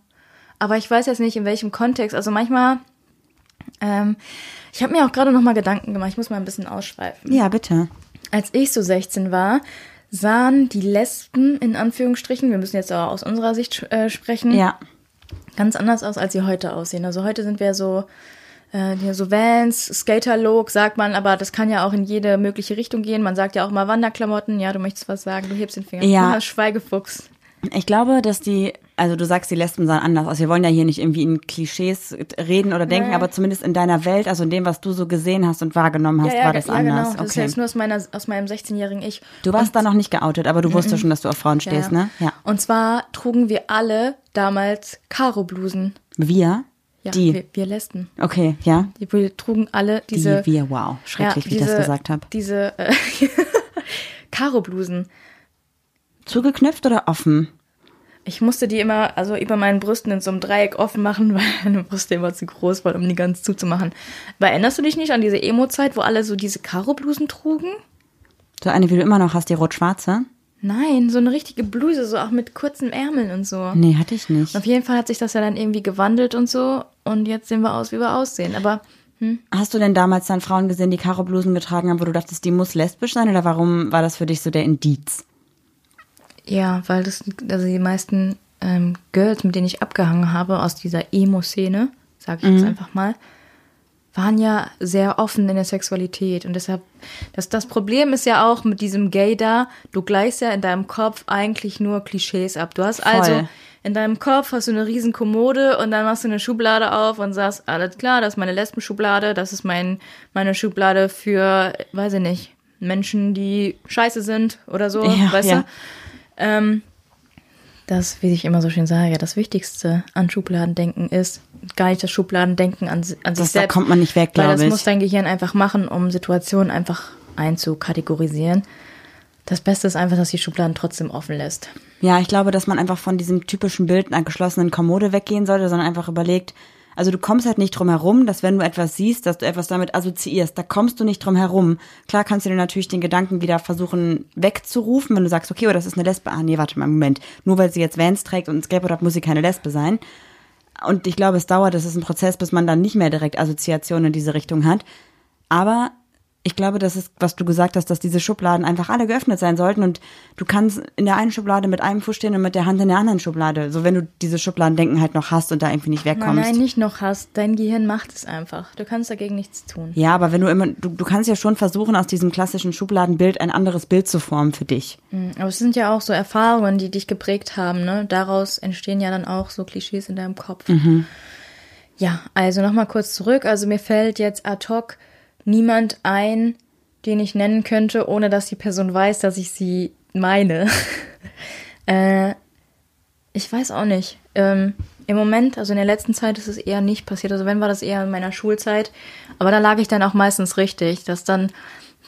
Aber ich weiß jetzt nicht, in welchem Kontext. Also manchmal, ähm, ich habe mir auch gerade noch mal Gedanken gemacht. Ich muss mal ein bisschen ausschweifen. ja, bitte. Als ich so 16 war, sahen die Lesben, in Anführungsstrichen, wir müssen jetzt auch aus unserer Sicht äh, sprechen, Ja. ganz anders aus, als sie heute aussehen. Also heute sind wir so, äh, so Vans, Skaterlook, sagt man, aber das kann ja auch in jede mögliche Richtung gehen. Man sagt ja auch mal Wanderklamotten. Ja, du möchtest was sagen, du hebst den Finger. Ja. (laughs) Ah, Schweigefuchs. Ich glaube, dass die, also du sagst, die Lesben sahen anders aus. Wir wollen ja hier nicht irgendwie in Klischees reden oder denken, Nee. aber zumindest in deiner Welt, also in dem, was du so gesehen hast und wahrgenommen hast, war das ja, anders. genau. Das ist okay. jetzt nur aus, meiner, aus meinem 16-jährigen Ich. Du warst da noch nicht geoutet, aber du wusstest schon, dass du auf Frauen Ja, stehst, ne? Ja. Und zwar trugen wir alle damals Karo-Blusen. Wir? Ja, die. Wir, wir Lesben. Okay, ja. Die, wir trugen alle diese. die, wir, wow. Schrecklich, ja, wie ich diese, das gesagt habe. Diese äh, (laughs) Karo-Blusen. Zugeknöpft oder offen? Ich musste die immer, also über meinen Brüsten in so einem Dreieck offen machen, (laughs) weil meine Brüste immer zu groß waren, um die ganz zuzumachen. Aber erinnerst du dich nicht an diese Emo-Zeit, wo alle so diese Karo-Blusen trugen? So eine, wie du immer noch hast, die rot-schwarze? Nein, so eine richtige Bluse, so auch mit kurzen Ärmeln und so. Nee, hatte ich nicht. Auf jeden Fall hat sich das ja dann irgendwie gewandelt und so. Und jetzt sehen wir aus, wie wir aussehen. Aber Hast du denn damals dann Frauen gesehen, die Karo-Blusen getragen haben, wo du dachtest, die muss lesbisch sein? Oder warum war das für dich so der Indiz? ja, weil das, also die meisten ähm, Girls, mit denen ich abgehangen habe, aus dieser Emo-Szene, sage ich jetzt einfach mal, waren ja sehr offen in der Sexualität. Und deshalb, das, das Problem ist ja auch mit diesem Gay da, du gleichst ja in deinem Kopf eigentlich nur Klischees ab. Du hast also Voll. in deinem Kopf hast du eine riesen Kommode und dann machst du eine Schublade auf und sagst, alles klar, das ist meine Lesbenschublade, das ist mein, meine Schublade für, weiß ich nicht, Menschen, die scheiße sind oder so, Ja, weißt ja. du? Ähm, das, wie ich immer so schön sage, das Wichtigste an Schubladendenken ist gar nicht das Schubladendenken an, an sich Das, da selbst. kommt man nicht weg, Weil glaube das ich. muss dein Gehirn einfach machen, um Situationen einfach einzukategorisieren. Das Beste ist einfach, dass die Schubladen trotzdem offen lässt. Ja, ich glaube, dass man einfach von diesem typischen Bild einer geschlossenen Kommode weggehen sollte, sondern einfach überlegt, also du kommst halt nicht drum herum, dass wenn du etwas siehst, dass du etwas damit assoziierst, da kommst du nicht drum herum. Klar kannst du dir natürlich den Gedanken wieder versuchen wegzurufen, wenn du sagst, okay, oh, das ist eine Lesbe. Ah, nee, warte mal, Moment. Nur weil sie jetzt Vans trägt und ein Skateboard hat, muss sie keine Lesbe sein. Und ich glaube, es dauert, das ist ein Prozess, bis man dann nicht mehr direkt Assoziationen in diese Richtung hat. Aber ich glaube, das ist, was du gesagt hast, dass diese Schubladen einfach alle geöffnet sein sollten und du kannst in der einen Schublade mit einem Fuß stehen und mit der Hand in der anderen Schublade. So wenn du diese Schubladendenken halt noch hast und da irgendwie nicht Nein, wegkommst. nein, nicht noch hast. Dein Gehirn macht es einfach. Du kannst dagegen nichts tun. Ja, aber wenn du immer, du, du kannst ja schon versuchen, aus diesem klassischen Schubladenbild ein anderes Bild zu formen für dich. Mhm, Aber es sind ja auch so Erfahrungen, die dich geprägt haben. Ne? Daraus entstehen ja dann auch so Klischees in deinem Kopf. Ja, also nochmal kurz zurück. Also mir fällt jetzt ad hoc niemand ein, den ich nennen könnte, ohne dass die Person weiß, dass ich sie meine. (laughs) äh, Ich weiß auch nicht. Ähm, Im Moment, also in der letzten Zeit ist es eher nicht passiert. Also wenn war das eher in meiner Schulzeit. Aber da lag ich dann auch meistens richtig, dass dann,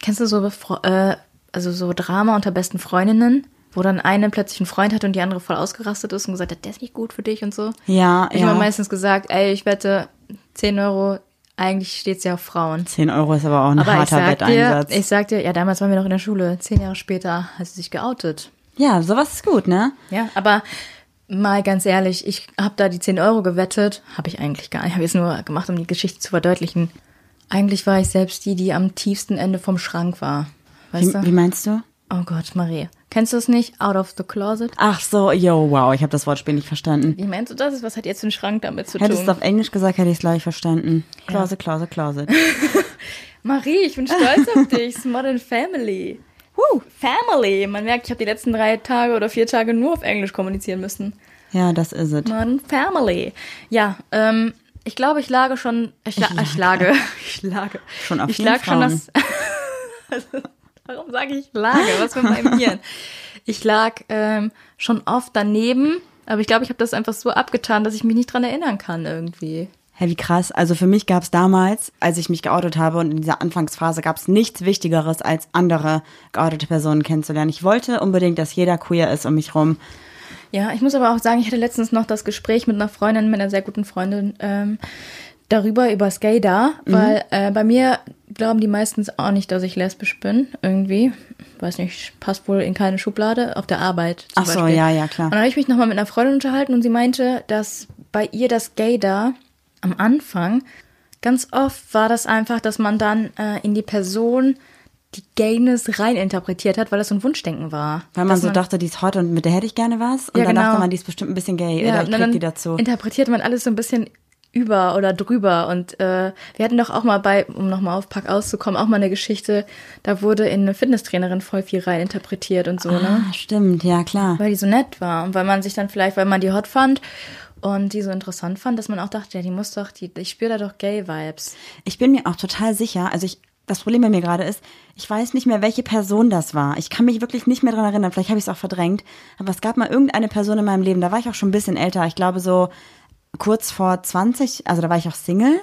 kennst du so, äh, also so Drama unter besten Freundinnen, wo dann eine plötzlich einen Freund hat und die andere voll ausgerastet ist und gesagt hat, der ist nicht gut für dich und so. Ja, Ich ja. habe meistens gesagt, ey, ich wette 10 Euro, eigentlich steht ja auf Frauen. 10 Euro ist aber auch ein Aber ich harter sag dir, Wetteinsatz. ich sag dir, ja, damals waren wir noch in der Schule. Zehn Jahre später hat sie sich geoutet. ja, sowas ist gut, ne? Ja, aber mal ganz ehrlich, ich habe da die 10 Euro gewettet. Habe ich eigentlich gar nicht. Habe es nur gemacht, um die Geschichte zu verdeutlichen. Eigentlich war ich selbst die, die am tiefsten Ende vom Schrank war. Weißt Wie, du? wie meinst du? Oh Gott, Marie. Kennst du es nicht? Out of the closet? Ach so, yo, wow, ich habe das Wortspiel nicht verstanden. Wie meinst du das? Was hat jetzt ein Schrank damit zu Hättest du es tun? auf Englisch gesagt, hätte ich es gleich verstanden. Closet, Closet, Closet. (laughs) Marie, ich bin stolz auf dich. Modern Family. Woo, Family. Man merkt, ich habe die letzten drei Tage oder vier Tage nur auf Englisch kommunizieren müssen. Ja, das ist es. Modern Family. Ja, ähm, ich glaube, ich lage schon. Ich, ich lage. (laughs) Ich lage. Schon auf ich vielen lag schon das. (laughs) warum sage ich lage? Was für mein Hirn? Ich lag ähm, schon oft daneben, aber ich glaube, ich habe das einfach so abgetan, dass ich mich nicht dran erinnern kann irgendwie. Hä, wie krass. Also für mich gab es damals, als ich mich geoutet habe und in dieser Anfangsphase gab es nichts Wichtigeres, als andere geoutete Personen kennenzulernen. Ich wollte unbedingt, dass jeder queer ist um mich rum. Ja, ich muss aber auch sagen, ich hatte letztens noch das Gespräch mit einer Freundin, mit einer sehr guten Freundin, ähm, darüber, über Skada, weil äh, bei mir glauben die meistens auch nicht, dass ich lesbisch bin, irgendwie. Weiß nicht, passt wohl in keine Schublade, auf der Arbeit. Zum Ach so, Beispiel. ja, ja, klar. Und dann habe ich mich nochmal mit einer Freundin unterhalten und sie meinte, dass bei ihr das Gaydar am Anfang, ganz oft war das einfach, dass man dann äh, in die Person die Gayness reininterpretiert hat, weil das so ein Wunschdenken war. Weil man so dachte, die ist hot und mit der hätte ich gerne was. Und Ja, dann genau. dachte man, die ist bestimmt ein bisschen gay. Ja, oder ich krieg die dazu. interpretiert man alles so ein bisschen über oder drüber. Und äh, wir hatten doch auch mal bei, um nochmal auf Pack auszukommen, auch mal eine Geschichte, da wurde in eine Fitnesstrainerin voll viel reininterpretiert und so, ne? Ah, stimmt, ja, klar. Weil die so nett war und weil man sich dann vielleicht, weil man die hot fand und die so interessant fand, dass man auch dachte, ja, die muss doch, die, ich spüre da doch Gay-Vibes. Ich bin mir auch total sicher, also ich, das Problem bei mir gerade ist, ich weiß nicht mehr, welche Person das war. Ich kann mich wirklich nicht mehr dran erinnern, vielleicht habe ich es auch verdrängt, aber es gab mal irgendeine Person in meinem Leben, da war ich auch schon ein bisschen älter, ich glaube so kurz vor 20, also da war ich auch Single.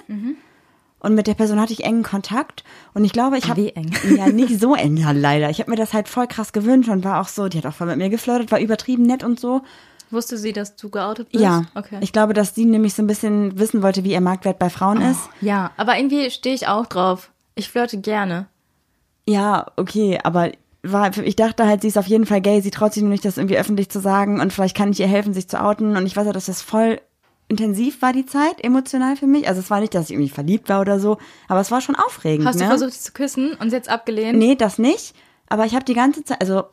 Und mit der Person hatte ich engen Kontakt. Und ich glaube, ich habe. Wie eng? (laughs) Ja, nicht so (laughs) eng, ja, leider. Ich habe mir das halt voll krass gewünscht und war auch so, die hat auch voll mit mir geflirtet, war übertrieben nett und so. Wusste sie, dass du geoutet bist? Ja. Okay. Ich glaube, dass sie nämlich so ein bisschen wissen wollte, wie ihr Marktwert bei Frauen ist. ja, aber irgendwie stehe ich auch drauf. Ich flirte gerne. Ja, okay, aber war, ich dachte halt, sie ist auf jeden Fall gay, sie traut sich nur nicht, das irgendwie öffentlich zu sagen und vielleicht kann ich ihr helfen, sich zu outen und ich weiß ja, dass das voll intensiv war, die Zeit, emotional für mich. Also es war nicht, dass ich irgendwie verliebt war oder so, aber es war schon aufregend. Hast ne? du versucht, sie zu küssen und sie jetzt abgelehnt? Nee, das nicht, aber ich habe die ganze Zeit, also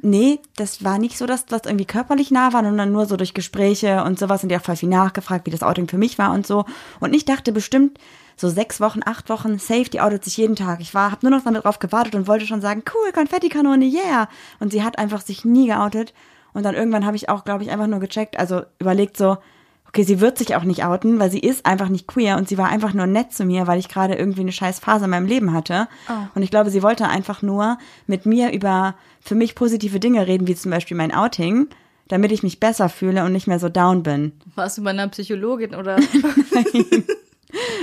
nee, das war nicht so, dass das irgendwie körperlich nah war, sondern nur so durch Gespräche und sowas und die auch voll viel nachgefragt, wie das Outing für mich war und so. Und ich dachte bestimmt, so sechs Wochen, acht Wochen, safe, die outet sich jeden Tag. Ich war, hab nur noch damit drauf gewartet und wollte schon sagen, cool, Konfettikanone, yeah. Und sie hat einfach sich nie geoutet. Und dann irgendwann habe ich auch, glaube ich, einfach nur gecheckt, also überlegt so, okay, sie wird sich auch nicht outen, weil sie ist einfach nicht queer und sie war einfach nur nett zu mir, weil ich gerade irgendwie eine scheiß Phase in meinem Leben hatte. Und ich glaube, sie wollte einfach nur mit mir über für mich positive Dinge reden, wie zum Beispiel mein Outing, damit ich mich besser fühle und nicht mehr so down bin. Warst du bei einer Psychologin oder? (laughs) (laughs)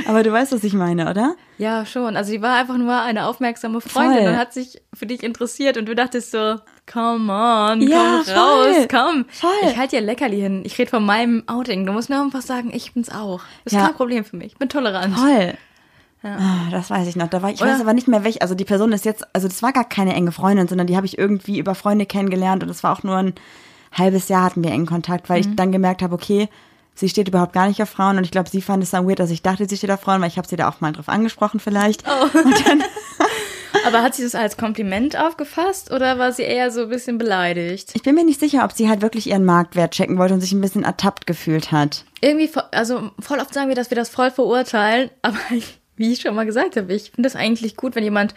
Aber du weißt, was ich meine, oder? ja, schon. Also sie war einfach nur eine aufmerksame Freundin Voll. und hat sich für dich interessiert und du dachtest so, come on, Ja, komm raus, voll. komm. Voll. Ich halte dir Leckerli hin. Ich rede von meinem Outing. Du musst mir einfach sagen, ich bin's auch. Ist Ja. kein Problem für mich. Ich bin tolerant. Toll. Ah, das weiß ich noch. Da war ich Oder? weiß aber nicht mehr welch. Also die Person ist jetzt, also das war gar keine enge Freundin, sondern die habe ich irgendwie über Freunde kennengelernt und das war auch nur ein halbes Jahr hatten wir engen Kontakt, weil ich dann gemerkt habe, okay, sie steht überhaupt gar nicht auf Frauen und ich glaube, sie fand es dann weird, dass ich dachte, sie steht auf Frauen, weil ich habe sie da auch mal drauf angesprochen vielleicht. (laughs) Aber hat sie das als Kompliment aufgefasst oder war sie eher so ein bisschen beleidigt? Ich bin mir nicht sicher, ob sie halt wirklich ihren Marktwert checken wollte und sich ein bisschen ertappt gefühlt hat. Irgendwie, also voll oft sagen wir, dass wir das voll verurteilen, aber (laughs) wie ich schon mal gesagt habe, ich finde das eigentlich gut, wenn jemand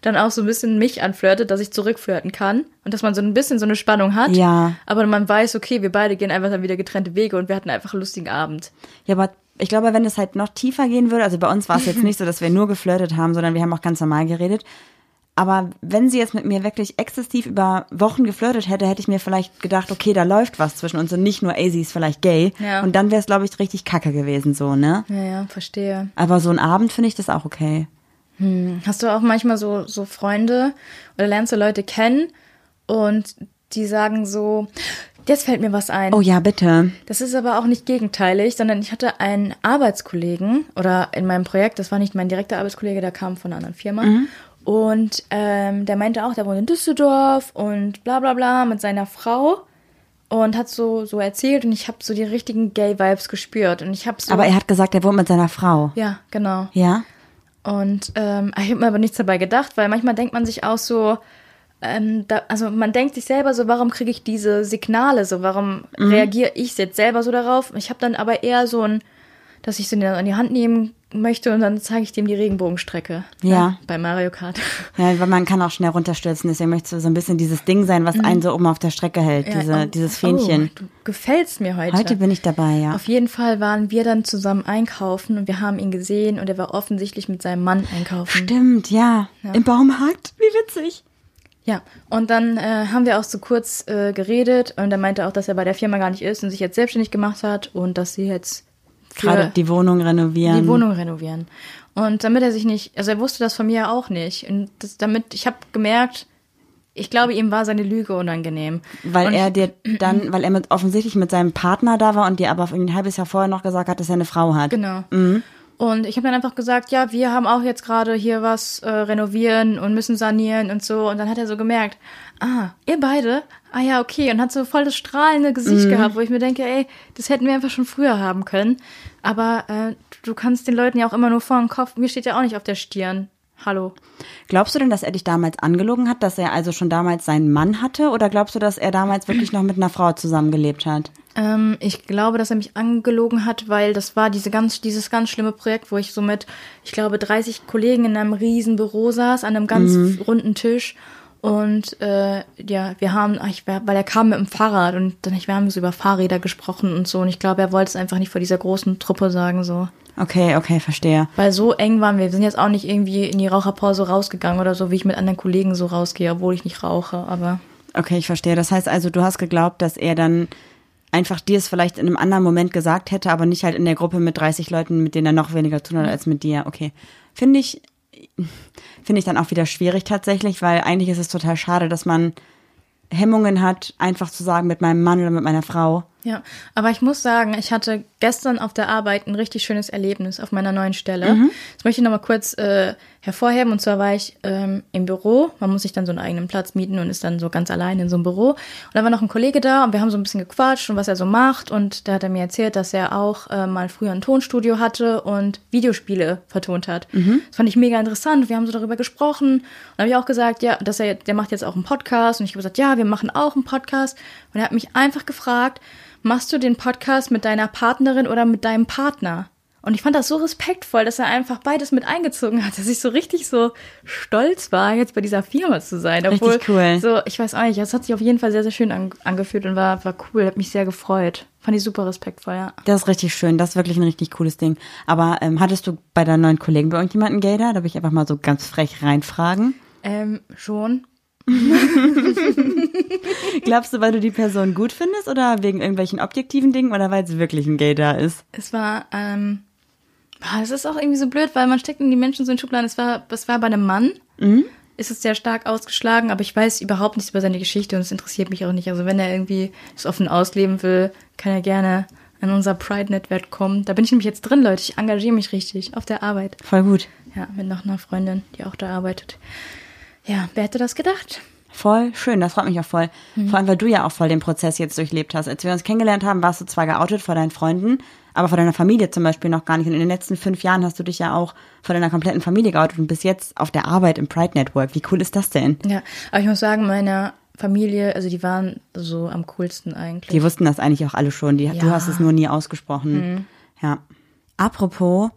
dann auch so ein bisschen mich anflirtet, dass ich zurückflirten kann und dass man so ein bisschen so eine Spannung hat. Ja. Aber man weiß, okay, wir beide gehen einfach dann wieder getrennte Wege und wir hatten einfach einen lustigen Abend. Ja, aber ich glaube, wenn es halt noch tiefer gehen würde, also bei uns war es jetzt nicht so, dass wir nur geflirtet haben, sondern wir haben auch ganz normal geredet. Aber wenn sie jetzt mit mir wirklich exzessiv über Wochen geflirtet hätte, hätte ich mir vielleicht gedacht, okay, da läuft was zwischen uns und nicht nur, ey, sie ist vielleicht gay. Ja. Und dann wäre es, glaube ich, richtig kacke gewesen, so, ne? Ja, ja, verstehe. Aber so ein Abend finde ich das auch okay. Hast du auch manchmal so, so Freunde oder lernst du Leute kennen und die sagen so, jetzt fällt mir was ein. Oh ja, bitte. Das ist aber auch nicht gegenteilig, sondern ich hatte einen Arbeitskollegen oder in meinem Projekt, das war nicht mein direkter Arbeitskollege, der kam von einer anderen Firma. Und ähm, der meinte auch, der wohnt in Düsseldorf und bla bla bla mit seiner Frau und hat so, so erzählt und ich habe so die richtigen Gay-Vibes gespürt. Und ich habe so. Aber er hat gesagt, er wohnt mit seiner Frau. Ja, genau. Ja? Und ähm, ich habe mir aber nichts dabei gedacht, weil manchmal denkt man sich auch so, ähm, da, also man denkt sich selber so, warum kriege ich diese Signale so, warum reagiere ich jetzt selber so darauf? Ich habe dann aber eher so ein, dass ich so in die- in die Hand nehmen möchte und dann zeige ich dem die Regenbogenstrecke. Ja. Ne? Bei Mario Kart. (laughs) Ja, weil man kann auch schnell runterstürzen, deswegen möchtest du so ein bisschen dieses Ding sein, was einen so oben auf der Strecke hält, diese, oh, dieses Fähnchen. Oh, du gefällst mir heute. Heute bin ich dabei, ja. Auf jeden Fall waren wir dann zusammen einkaufen und wir haben ihn gesehen und er war offensichtlich mit seinem Mann einkaufen. Stimmt, ja. Im Baumarkt. Wie witzig. Ja, und dann äh, haben wir auch so kurz äh, geredet und er meinte auch, dass er bei der Firma gar nicht ist und sich jetzt selbstständig gemacht hat und dass sie jetzt Gerade die Wohnung renovieren. die Wohnung renovieren. Und damit er sich nicht, also er wusste das von mir auch nicht. Und das, damit, ich habe gemerkt, ich glaube, ihm war seine Lüge unangenehm. Weil und er dir (clears throat) dann, weil er mit, offensichtlich mit seinem Partner da war und dir aber ein halbes Jahr vorher noch gesagt hat, dass er eine Frau hat. Genau. Und ich habe dann einfach gesagt, ja, wir haben auch jetzt gerade hier was äh, renovieren und müssen sanieren und so. Und dann hat er so gemerkt, ah, ihr beide? Ah ja, okay. Und hat so voll das strahlende Gesicht gehabt, wo ich mir denke, ey, das hätten wir einfach schon früher haben können. Aber äh, du kannst den Leuten ja auch immer nur vor den Kopf, mir steht ja auch nicht auf der Stirn. Hallo. Glaubst du denn, dass er dich damals angelogen hat, dass er also schon damals seinen Mann hatte? Oder glaubst du, dass er damals wirklich noch mit einer Frau zusammengelebt hat? Ähm, ich glaube, dass er mich angelogen hat, weil das war diese ganz, dieses ganz schlimme Projekt, wo ich so mit, ich glaube, 30 Kollegen in einem riesen Büro saß, an einem ganz runden Tisch. Und äh, ja, wir haben, ich, weil er kam mit dem Fahrrad und dann wir haben so über Fahrräder gesprochen und so. Und ich glaube, er wollte es einfach nicht vor dieser großen Truppe sagen so. Okay, okay, verstehe. Weil so eng waren wir. Wir sind jetzt auch nicht irgendwie in die Raucherpause rausgegangen oder so, wie ich mit anderen Kollegen so rausgehe, obwohl ich nicht rauche. Aber Okay, ich verstehe. Das heißt also, du hast geglaubt, dass er dann einfach dir es vielleicht in einem anderen Moment gesagt hätte, aber nicht halt in der Gruppe mit 30 Leuten, mit denen er noch weniger tun hat als mit dir. Okay. Finde ich, finde ich dann auch wieder schwierig tatsächlich, weil eigentlich ist es total schade, dass man Hemmungen hat, einfach zu sagen, mit meinem Mann oder mit meiner Frau. Ja, aber ich muss sagen, ich hatte gestern auf der Arbeit ein richtig schönes Erlebnis auf meiner neuen Stelle. Das möchte ich nochmal kurz äh, hervorheben. Und zwar war ich ähm, im Büro. Man muss sich dann so einen eigenen Platz mieten und ist dann so ganz allein in so einem Büro. Und da war noch ein Kollege da und wir haben so ein bisschen gequatscht und was er so macht. Und da hat er mir erzählt, dass er auch äh, mal früher ein Tonstudio hatte und Videospiele vertont hat. Das fand ich mega interessant. Wir haben so darüber gesprochen. Und habe ich auch gesagt, ja, dass er, der macht jetzt auch einen Podcast. Und ich habe gesagt, ja, wir machen auch einen Podcast. Und er hat mich einfach gefragt, machst du den Podcast mit deiner Partnerin oder mit deinem Partner? Und ich fand das so respektvoll, dass er einfach beides mit eingezogen hat, (laughs) dass ich so richtig so stolz war, jetzt bei dieser Firma zu sein. Obwohl, Richtig cool. So, ich weiß auch nicht, das hat sich auf jeden Fall sehr, sehr schön an, angefühlt und war, war cool, hat mich sehr gefreut. Fand ich super respektvoll, ja. Das ist richtig schön. Das ist wirklich ein richtig cooles Ding. Aber ähm, hattest du bei deinen neuen Kollegen bei irgendjemanden da? Da will ich einfach mal so ganz frech reinfragen. Ähm, schon. (laughs) Glaubst du, weil du die Person gut findest oder wegen irgendwelchen objektiven Dingen oder weil es wirklich ein Gay da ist? Es war, ähm, das ist auch irgendwie so blöd, weil man steckt in die Menschen so in Schubladen. Es war, es war bei einem Mann. Ist es sehr stark ausgeschlagen, aber ich weiß überhaupt nichts über seine Geschichte und es interessiert mich auch nicht. Also wenn er irgendwie es offen ausleben will, kann er gerne an unser Pride-Netzwerk kommen. Da bin ich nämlich jetzt drin, Leute. Ich engagiere mich richtig auf der Arbeit. Voll gut. Ja, mit noch einer Freundin, die auch da arbeitet. Ja, wer hätte das gedacht? Voll schön, das freut mich auch voll. Mhm. Vor allem, weil du ja auch voll den Prozess jetzt durchlebt hast. Als wir uns kennengelernt haben, warst du zwar geoutet vor deinen Freunden, aber vor deiner Familie zum Beispiel noch gar nicht. Und in den letzten fünf Jahren hast du dich ja auch vor deiner kompletten Familie geoutet und bis jetzt auf der Arbeit im Pride Network. Wie cool ist das denn? Ja, aber ich muss sagen, meine Familie, also die waren so am coolsten eigentlich. Die wussten das eigentlich auch alle schon. Die, Du Ja. Mhm. hast es nur nie ausgesprochen. Ja. Apropos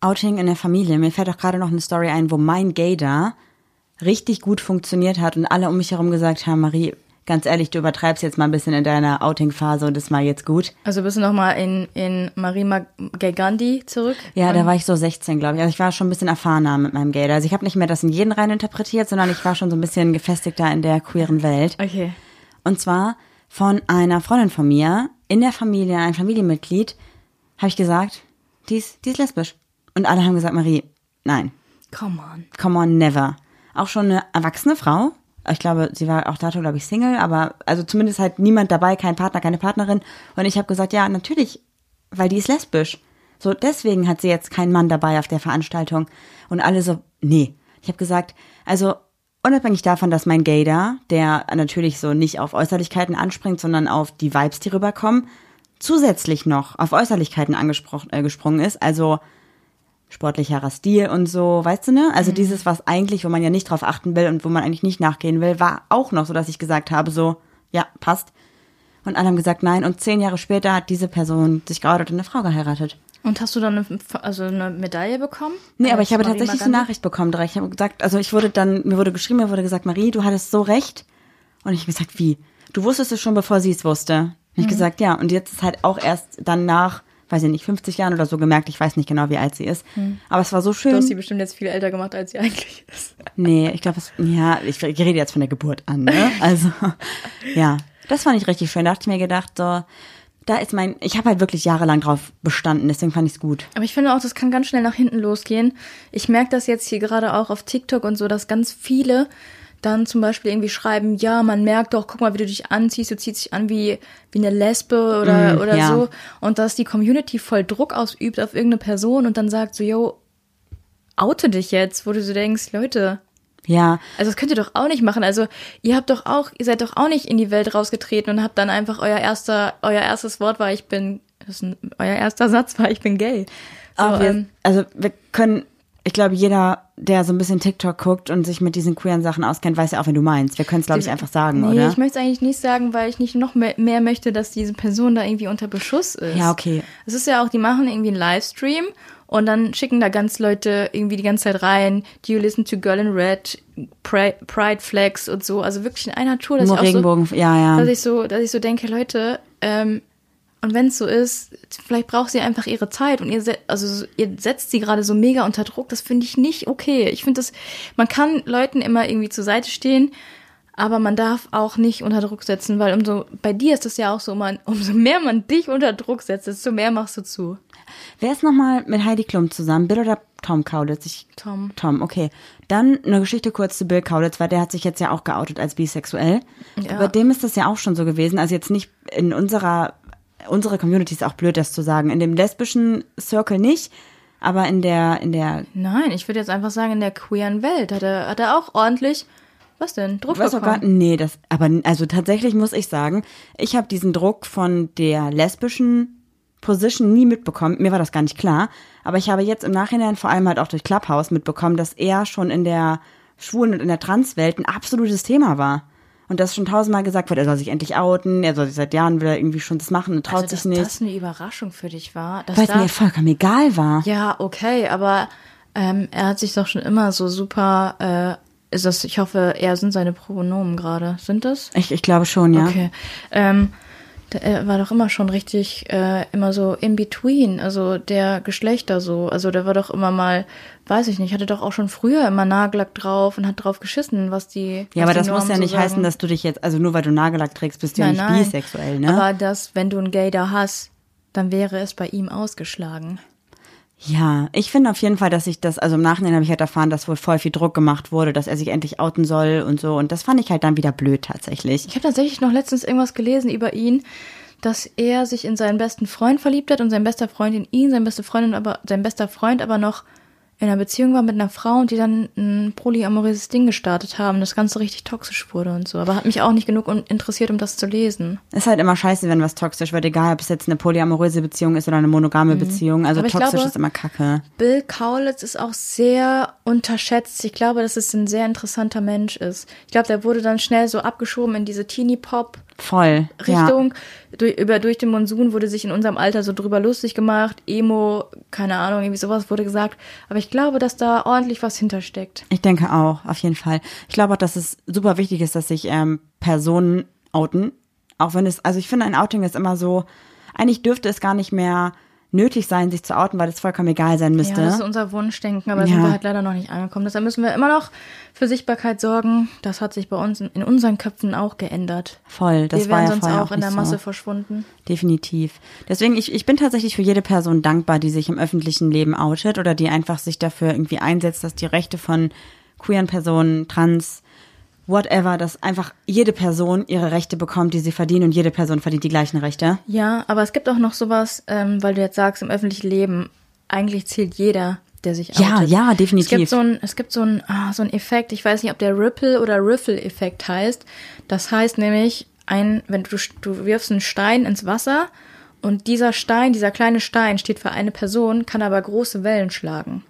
Outing in der Familie. Mir fällt auch gerade noch eine Story ein, wo mein Gay da richtig gut funktioniert hat und alle um mich herum gesagt haben, Marie, ganz ehrlich, du übertreibst jetzt mal ein bisschen in deiner Outing-Phase und das war jetzt gut. Also bist du nochmal in, in Marima Gay Gandhi zurück? Ja, da war ich so 16, glaube ich. Also ich war schon ein bisschen erfahrener mit meinem Gator. Also ich habe nicht mehr das in jeden rein interpretiert, sondern ich war schon so ein bisschen gefestigter in der queeren Welt. Okay. Und zwar von einer Freundin von mir, in der Familie, ein Familienmitglied, habe ich gesagt, die ist, die ist lesbisch. Und alle haben gesagt, Marie, nein, Come on. come on, never. Auch schon eine erwachsene Frau. Ich glaube, sie war auch dato, glaube ich, Single, aber also zumindest halt niemand dabei, kein Partner, keine Partnerin. Und ich habe gesagt, ja, natürlich, weil die ist lesbisch. So, deswegen hat sie jetzt keinen Mann dabei auf der Veranstaltung. Und alle so, nee. Ich habe gesagt, also unabhängig davon, dass mein da, der natürlich so nicht auf Äußerlichkeiten anspringt, sondern auf die Vibes, die rüberkommen, zusätzlich noch auf Äußerlichkeiten angesprochen äh, gesprungen ist, also sportlicherer Stil und so, weißt du, ne? Also dieses, was eigentlich, wo man ja nicht drauf achten will und wo man eigentlich nicht nachgehen will, war auch noch so, dass ich gesagt habe, so, ja, passt. Und alle haben gesagt, nein. Und zehn Jahre später hat diese Person sich geoutet und eine Frau geheiratet. Und hast du dann eine, also eine Medaille bekommen? Nee, aber ich habe Marima tatsächlich eine? Nachricht bekommen direkt. Ich habe gesagt, also ich wurde dann, mir wurde geschrieben, mir wurde gesagt, Marie, du hattest so recht. Und ich habe gesagt, wie? Du wusstest es schon, bevor sie es wusste. Und ich Mhm. gesagt, ja. Und jetzt ist halt auch erst dann nach, weiß ich nicht, 50 Jahren oder so gemerkt, ich weiß nicht genau, wie alt sie ist. Aber es war so Mhm. Du hast sie schön. bestimmt jetzt viel älter gemacht, als sie (laughs) eigentlich ist. Nee, ich glaube, es, ja, ich, ich rede jetzt von der Geburt an, ne? (laughs) Also, ja. Das fand ich richtig schön. Da hatte ich mir gedacht, so, da ist mein, ich habe halt wirklich jahrelang drauf bestanden, deswegen fand ich es gut. Aber ich finde auch, das kann ganz schnell nach hinten losgehen. Ich merke das jetzt hier gerade auch auf TikTok und so, dass ganz viele dann zum Beispiel irgendwie schreiben, ja, man merkt doch, guck mal, wie du dich anziehst, du ziehst dich an wie, wie eine Lesbe oder, Mm, oder ja. so. Und dass die Community voll Druck ausübt auf irgendeine Person und dann sagt so, yo, oute dich jetzt, wo du so denkst, Leute, Ja, also das könnt ihr doch auch nicht machen. Also ihr habt doch auch, ihr seid doch auch nicht in die Welt rausgetreten und habt dann einfach euer erster, euer erstes Wort war, ich bin, das ist ein, euer erster Satz war, ich bin gay. So, wir, ähm, also wir können, ich glaube, jeder, der so ein bisschen TikTok guckt und sich mit diesen queeren Sachen auskennt, weiß ja auch, wenn du meinst. Wir können es, glaube ich, einfach sagen, nee, oder? ich möchte es eigentlich nicht sagen, weil ich nicht noch mehr, mehr möchte, dass diese Person da irgendwie unter Beschuss ist. Ja, okay. Es ist ja auch, die machen irgendwie einen Livestream und dann schicken da ganz Leute irgendwie die ganze Zeit rein, do you listen to Girl in Red, Pride, Flags und so. Also wirklich in einer Tour, dass Nur ich auch so, Regenbogen, ja, ja. dass ich so, dass ich so denke, Leute, ähm, und wenn es so ist, vielleicht braucht sie einfach ihre Zeit und ihr, se- also so- ihr setzt sie gerade so mega unter Druck. Das finde ich nicht okay. Ich finde das, man kann Leuten immer irgendwie zur Seite stehen, aber man darf auch nicht unter Druck setzen, weil umso, bei dir ist das ja auch so, man, (laughs) umso mehr man dich unter Druck setzt, desto mehr machst du zu. Wer ist nochmal mit Heidi Klum zusammen? Bill oder Tom Kaulitz? Ich, Tom. Tom, okay. Dann eine Geschichte kurz zu Bill Kaulitz, weil der hat sich jetzt ja auch geoutet als bisexuell. Ja. Bei dem ist das ja auch schon so gewesen. Also jetzt nicht in unserer, unsere Community ist auch blöd, das zu sagen. In dem lesbischen Circle nicht, aber in der, in der Nein, ich würde jetzt einfach sagen, in der queeren Welt hat er, hat er auch ordentlich, was denn, Druck weiß auch gar, bekommen. nee, das, aber also tatsächlich muss ich sagen, ich habe diesen Druck von der lesbischen Position nie mitbekommen. Mir war das gar nicht klar. Aber ich habe jetzt im Nachhinein vor allem halt auch durch Clubhouse mitbekommen, dass er schon in der Schwulen- und in der Transwelt ein absolutes Thema war. Und das schon tausendmal gesagt wird, er soll sich endlich outen, er soll sich seit Jahren will er irgendwie schon das machen und traut Also, dass sich nicht. das eine Überraschung für dich war. Dass Weil es mir vollkommen egal war. Ja, okay, aber ähm, er hat sich doch schon immer so super, äh, ist das, ich hoffe, er sind seine Pronomen gerade. Sind das? Ich, ich glaube schon, ja. Okay. Ähm, der, er war doch immer schon richtig, äh, immer so in between, also der Geschlechter so. Also der war doch immer mal, weiß ich nicht, hatte doch auch schon früher immer Nagellack drauf und hat drauf geschissen, was die. Ja, was aber die das muss Normen ja so nicht sagen. heißen, dass du dich jetzt, also nur weil du Nagellack trägst, bist du ja Nein, nicht nein. bisexuell, ne? Aber dass, wenn du einen Gay da hast, dann wäre es bei ihm ausgeschlagen. Ja, ich finde auf jeden Fall, dass ich das, also im Nachhinein habe ich halt erfahren, dass wohl voll viel Druck gemacht wurde, dass er sich endlich outen soll und so. Und das fand ich halt dann wieder blöd tatsächlich. Ich habe tatsächlich noch letztens irgendwas gelesen über ihn, dass er sich in seinen besten Freund verliebt hat und sein bester Freund in ihn, sein beste Freundin aber sein bester Freund aber noch in einer Beziehung war mit einer Frau und die dann ein polyamoröses Ding gestartet haben, das Ganze richtig toxisch wurde und so. Aber hat mich auch nicht genug interessiert, um das zu lesen. Ist halt immer scheiße, wenn was toxisch wird, egal ob es jetzt eine polyamoröse Beziehung ist oder eine monogame Beziehung. Also Mhm. Aber ich toxisch glaube- ist immer kacke. Bill Kaulitz ist auch sehr unterschätzt. Ich glaube, dass es ein sehr interessanter Mensch ist. Ich glaube, der wurde dann schnell so abgeschoben in diese Teenie-Pop- Voll. Ja. Richtung. Durch, über durch den Monsun wurde sich in unserem Alter so drüber lustig gemacht. Emo, keine Ahnung, irgendwie sowas wurde gesagt. Aber ich glaube, dass da ordentlich was hintersteckt. Ich denke auch, auf jeden Fall. Ich glaube auch, dass es super wichtig ist, dass sich ähm, Personen outen. Auch wenn es, also ich finde, ein Outing ist immer so, eigentlich dürfte es gar nicht mehr nötig sein, sich zu outen, weil es vollkommen egal sein müsste. Ja, das ist unser Wunschdenken, aber da Ja. sind wir halt leider noch nicht angekommen. Deshalb müssen wir immer noch für Sichtbarkeit sorgen. Das hat sich bei uns in, in unseren Köpfen auch geändert. Voll, das wir war wären ja sonst vorher auch in der Masse so. verschwunden. Definitiv. Deswegen, ich, ich bin tatsächlich für jede Person dankbar, die sich im öffentlichen Leben outet oder die einfach sich dafür irgendwie einsetzt, dass die Rechte von queeren Personen, trans, whatever, dass einfach jede Person ihre Rechte bekommt, die sie verdient und jede Person verdient die gleichen Rechte. Ja, aber es gibt auch noch sowas, ähm, weil du jetzt sagst, im öffentlichen Leben, eigentlich zählt jeder, der sich outet. Ja, ja, definitiv. Es gibt so ein, es gibt so ein, ah, so ein Effekt, ich weiß nicht, ob der Ripple oder Riffle-Effekt heißt. Das heißt nämlich, ein, wenn du, du wirfst einen Stein ins Wasser und dieser Stein, dieser kleine Stein steht für eine Person, kann aber große Wellen schlagen.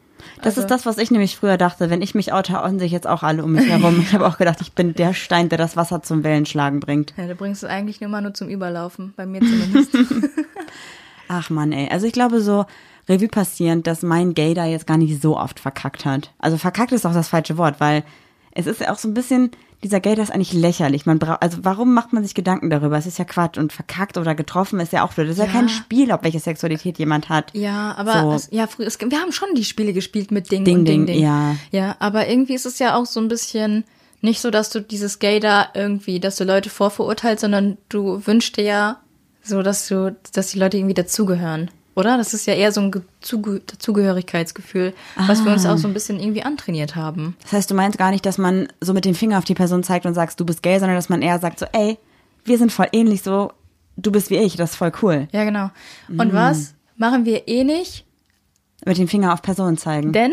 Das ist das, was ich nämlich früher dachte. Wenn ich mich oute, outen sich jetzt auch alle um mich herum. Ich habe auch gedacht, ich bin der Stein, der das Wasser zum Wellenschlagen bringt. Ja, du bringst es eigentlich nur mal nur zum Überlaufen, bei mir zumindest. (laughs) Ach man, ey. Also ich glaube so, Revue passierend, dass mein Gay da jetzt gar nicht so oft verkackt hat. Also verkackt ist auch das falsche Wort, weil es ist ja auch so ein bisschen, dieser Gay, das ist eigentlich lächerlich. Man braucht, also warum macht man sich Gedanken darüber? Es ist ja Quatsch und verkackt oder getroffen ist ja auch blöd. Das ist ja, Ja. kein Spiel, ob welche Sexualität jemand hat. Ja, aber So. es, ja, früher, es, wir haben schon die Spiele gespielt mit Ding, Ding, und Ding, Ding, Ding. ja. Ja, aber irgendwie ist es ja auch so ein bisschen nicht so, dass du dieses Gay da irgendwie, dass du Leute vorverurteilst, sondern du wünschst dir ja so, dass du, dass die Leute irgendwie dazugehören. Oder? Das ist ja eher so ein Ge- Zuge Zugehörigkeitsgefühl, was wir uns Ah. auch so ein bisschen irgendwie antrainiert haben. Das heißt, du meinst gar nicht, dass man so mit dem Finger auf die Person zeigt und sagst, du bist gay, sondern dass man eher sagt so, ey, wir sind voll ähnlich so, du bist wie ich, das ist voll cool. Ja, genau. Mm. Und was machen wir eh nicht? Mit dem Finger auf Personen zeigen. Denn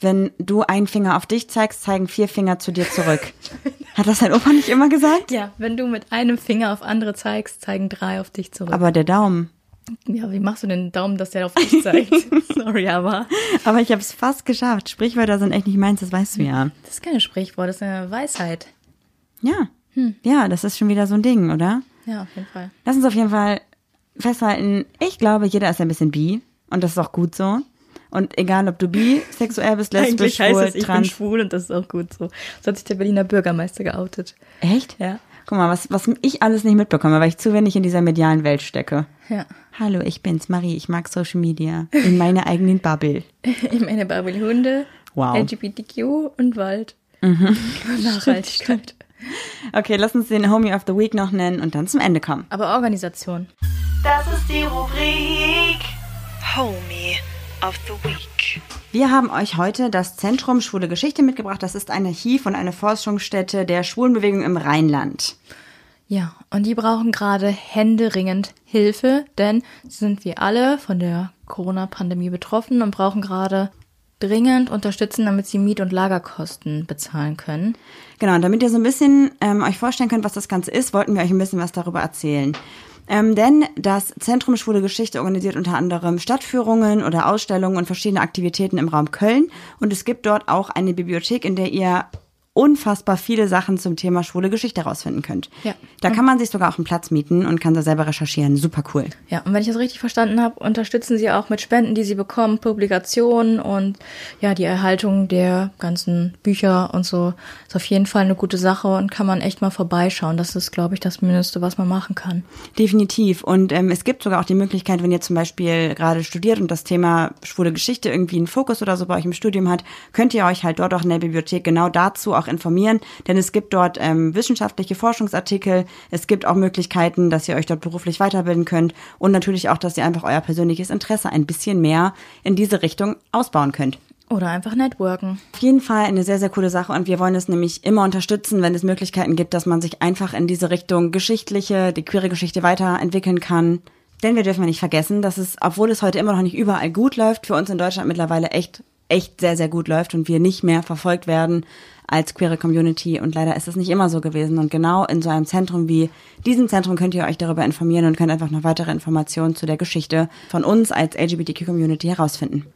Wenn du einen Finger auf dich zeigst, zeigen vier Finger zu dir zurück. (laughs) Hat das dein Opa nicht immer gesagt? ja, wenn du mit einem Finger auf andere zeigst, zeigen drei auf dich zurück. Aber der Daumen. Ja, wie machst du den Daumen, dass der auf dich zeigt? (laughs) Sorry, aber Aber ich habe es fast geschafft. Sprichwörter sind echt nicht meins, das weißt du ja. das ist kein Sprichwort, das ist eine Weisheit. Ja. Ja, das ist schon wieder so ein Ding, oder? Ja, auf jeden Fall. Lass uns auf jeden Fall festhalten, ich glaube, jeder ist ein bisschen bi. Und das ist auch gut so. Und egal, ob du bisexuell bist, lesbisch, schwul, trans. schwul und das ist auch gut so. So hat sich der Berliner Bürgermeister geoutet. Echt? Ja. Guck mal, was, was ich alles nicht mitbekomme, weil ich zu wenig in dieser medialen Welt stecke. Ja. Hallo, ich bin's, Marie. Ich mag Social Media. In meiner (laughs) eigenen Bubble. Ich meine Babel Hunde, Wow. LGBTQ und Wald. (laughs) Nachhaltigkeit. Okay, lass uns den Homie of the Week noch nennen und dann zum Ende kommen. Aber Organisation. Das ist die Rubrik Homie of the Week. Wir haben euch heute das Zentrum Schwule Geschichte mitgebracht. Das ist ein Archiv und eine Forschungsstätte der Schwulenbewegung im Rheinland. Ja, und die brauchen gerade händeringend Hilfe, denn sind wir alle von der Corona-Pandemie betroffen und brauchen gerade dringend Unterstützung, damit sie Miet- und Lagerkosten bezahlen können. Genau, und damit ihr so ein bisschen ähm, euch vorstellen könnt, was das Ganze ist, wollten wir euch ein bisschen was darüber erzählen. Ähm, denn das Zentrum Schwule Geschichte organisiert unter anderem Stadtführungen oder Ausstellungen und verschiedene Aktivitäten im Raum Köln. Und es gibt dort auch eine Bibliothek, in der ihr unfassbar viele Sachen zum Thema schwule Geschichte herausfinden könnt. Ja. Da kann man sich sogar auch einen Platz mieten und kann da selber recherchieren. Super cool. Ja, und wenn ich das richtig verstanden habe, unterstützen sie auch mit Spenden, die sie bekommen, Publikationen und ja, die Erhaltung der ganzen Bücher und so. Ist auf jeden Fall eine gute Sache und kann man echt mal vorbeischauen. Das ist, glaube ich, das Mindeste, was man machen kann. Definitiv. Und ähm, es gibt sogar auch die Möglichkeit, wenn ihr zum Beispiel gerade studiert und das Thema schwule Geschichte irgendwie einen Fokus oder so bei euch im Studium hat, könnt ihr euch halt dort auch in der Bibliothek genau dazu auch informieren. Denn es gibt dort ähm, wissenschaftliche Forschungsartikel, es gibt auch Möglichkeiten, dass ihr euch dort beruflich weiterbilden könnt und natürlich auch, dass ihr einfach euer persönliches Interesse ein bisschen mehr in diese Richtung ausbauen könnt. Oder einfach networken. Auf jeden Fall eine sehr, sehr coole Sache und wir wollen es nämlich immer unterstützen, wenn es Möglichkeiten gibt, dass man sich einfach in diese Richtung geschichtliche, die queere Geschichte weiterentwickeln kann. Denn wir dürfen nicht vergessen, dass es, obwohl es heute immer noch nicht überall gut läuft, für uns in Deutschland mittlerweile echt, echt sehr, sehr gut läuft und wir nicht mehr verfolgt werden als queere Community. Und leider ist es nicht immer so gewesen. Und genau in so einem Zentrum wie diesem Zentrum könnt ihr euch darüber informieren und könnt einfach noch weitere Informationen zu der Geschichte von uns als LGBTQ-Community herausfinden.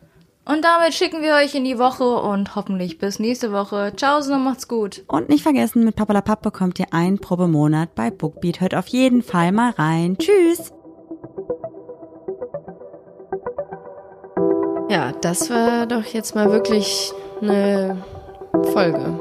Und damit schicken wir euch in die Woche und hoffentlich bis nächste Woche. Ciao und macht's gut. Und nicht vergessen, mit Papalapap bekommt ihr einen Probemonat bei Bookbeat. Hört auf jeden Fall mal rein. Tschüss! Ja, das war doch jetzt mal wirklich eine Folge.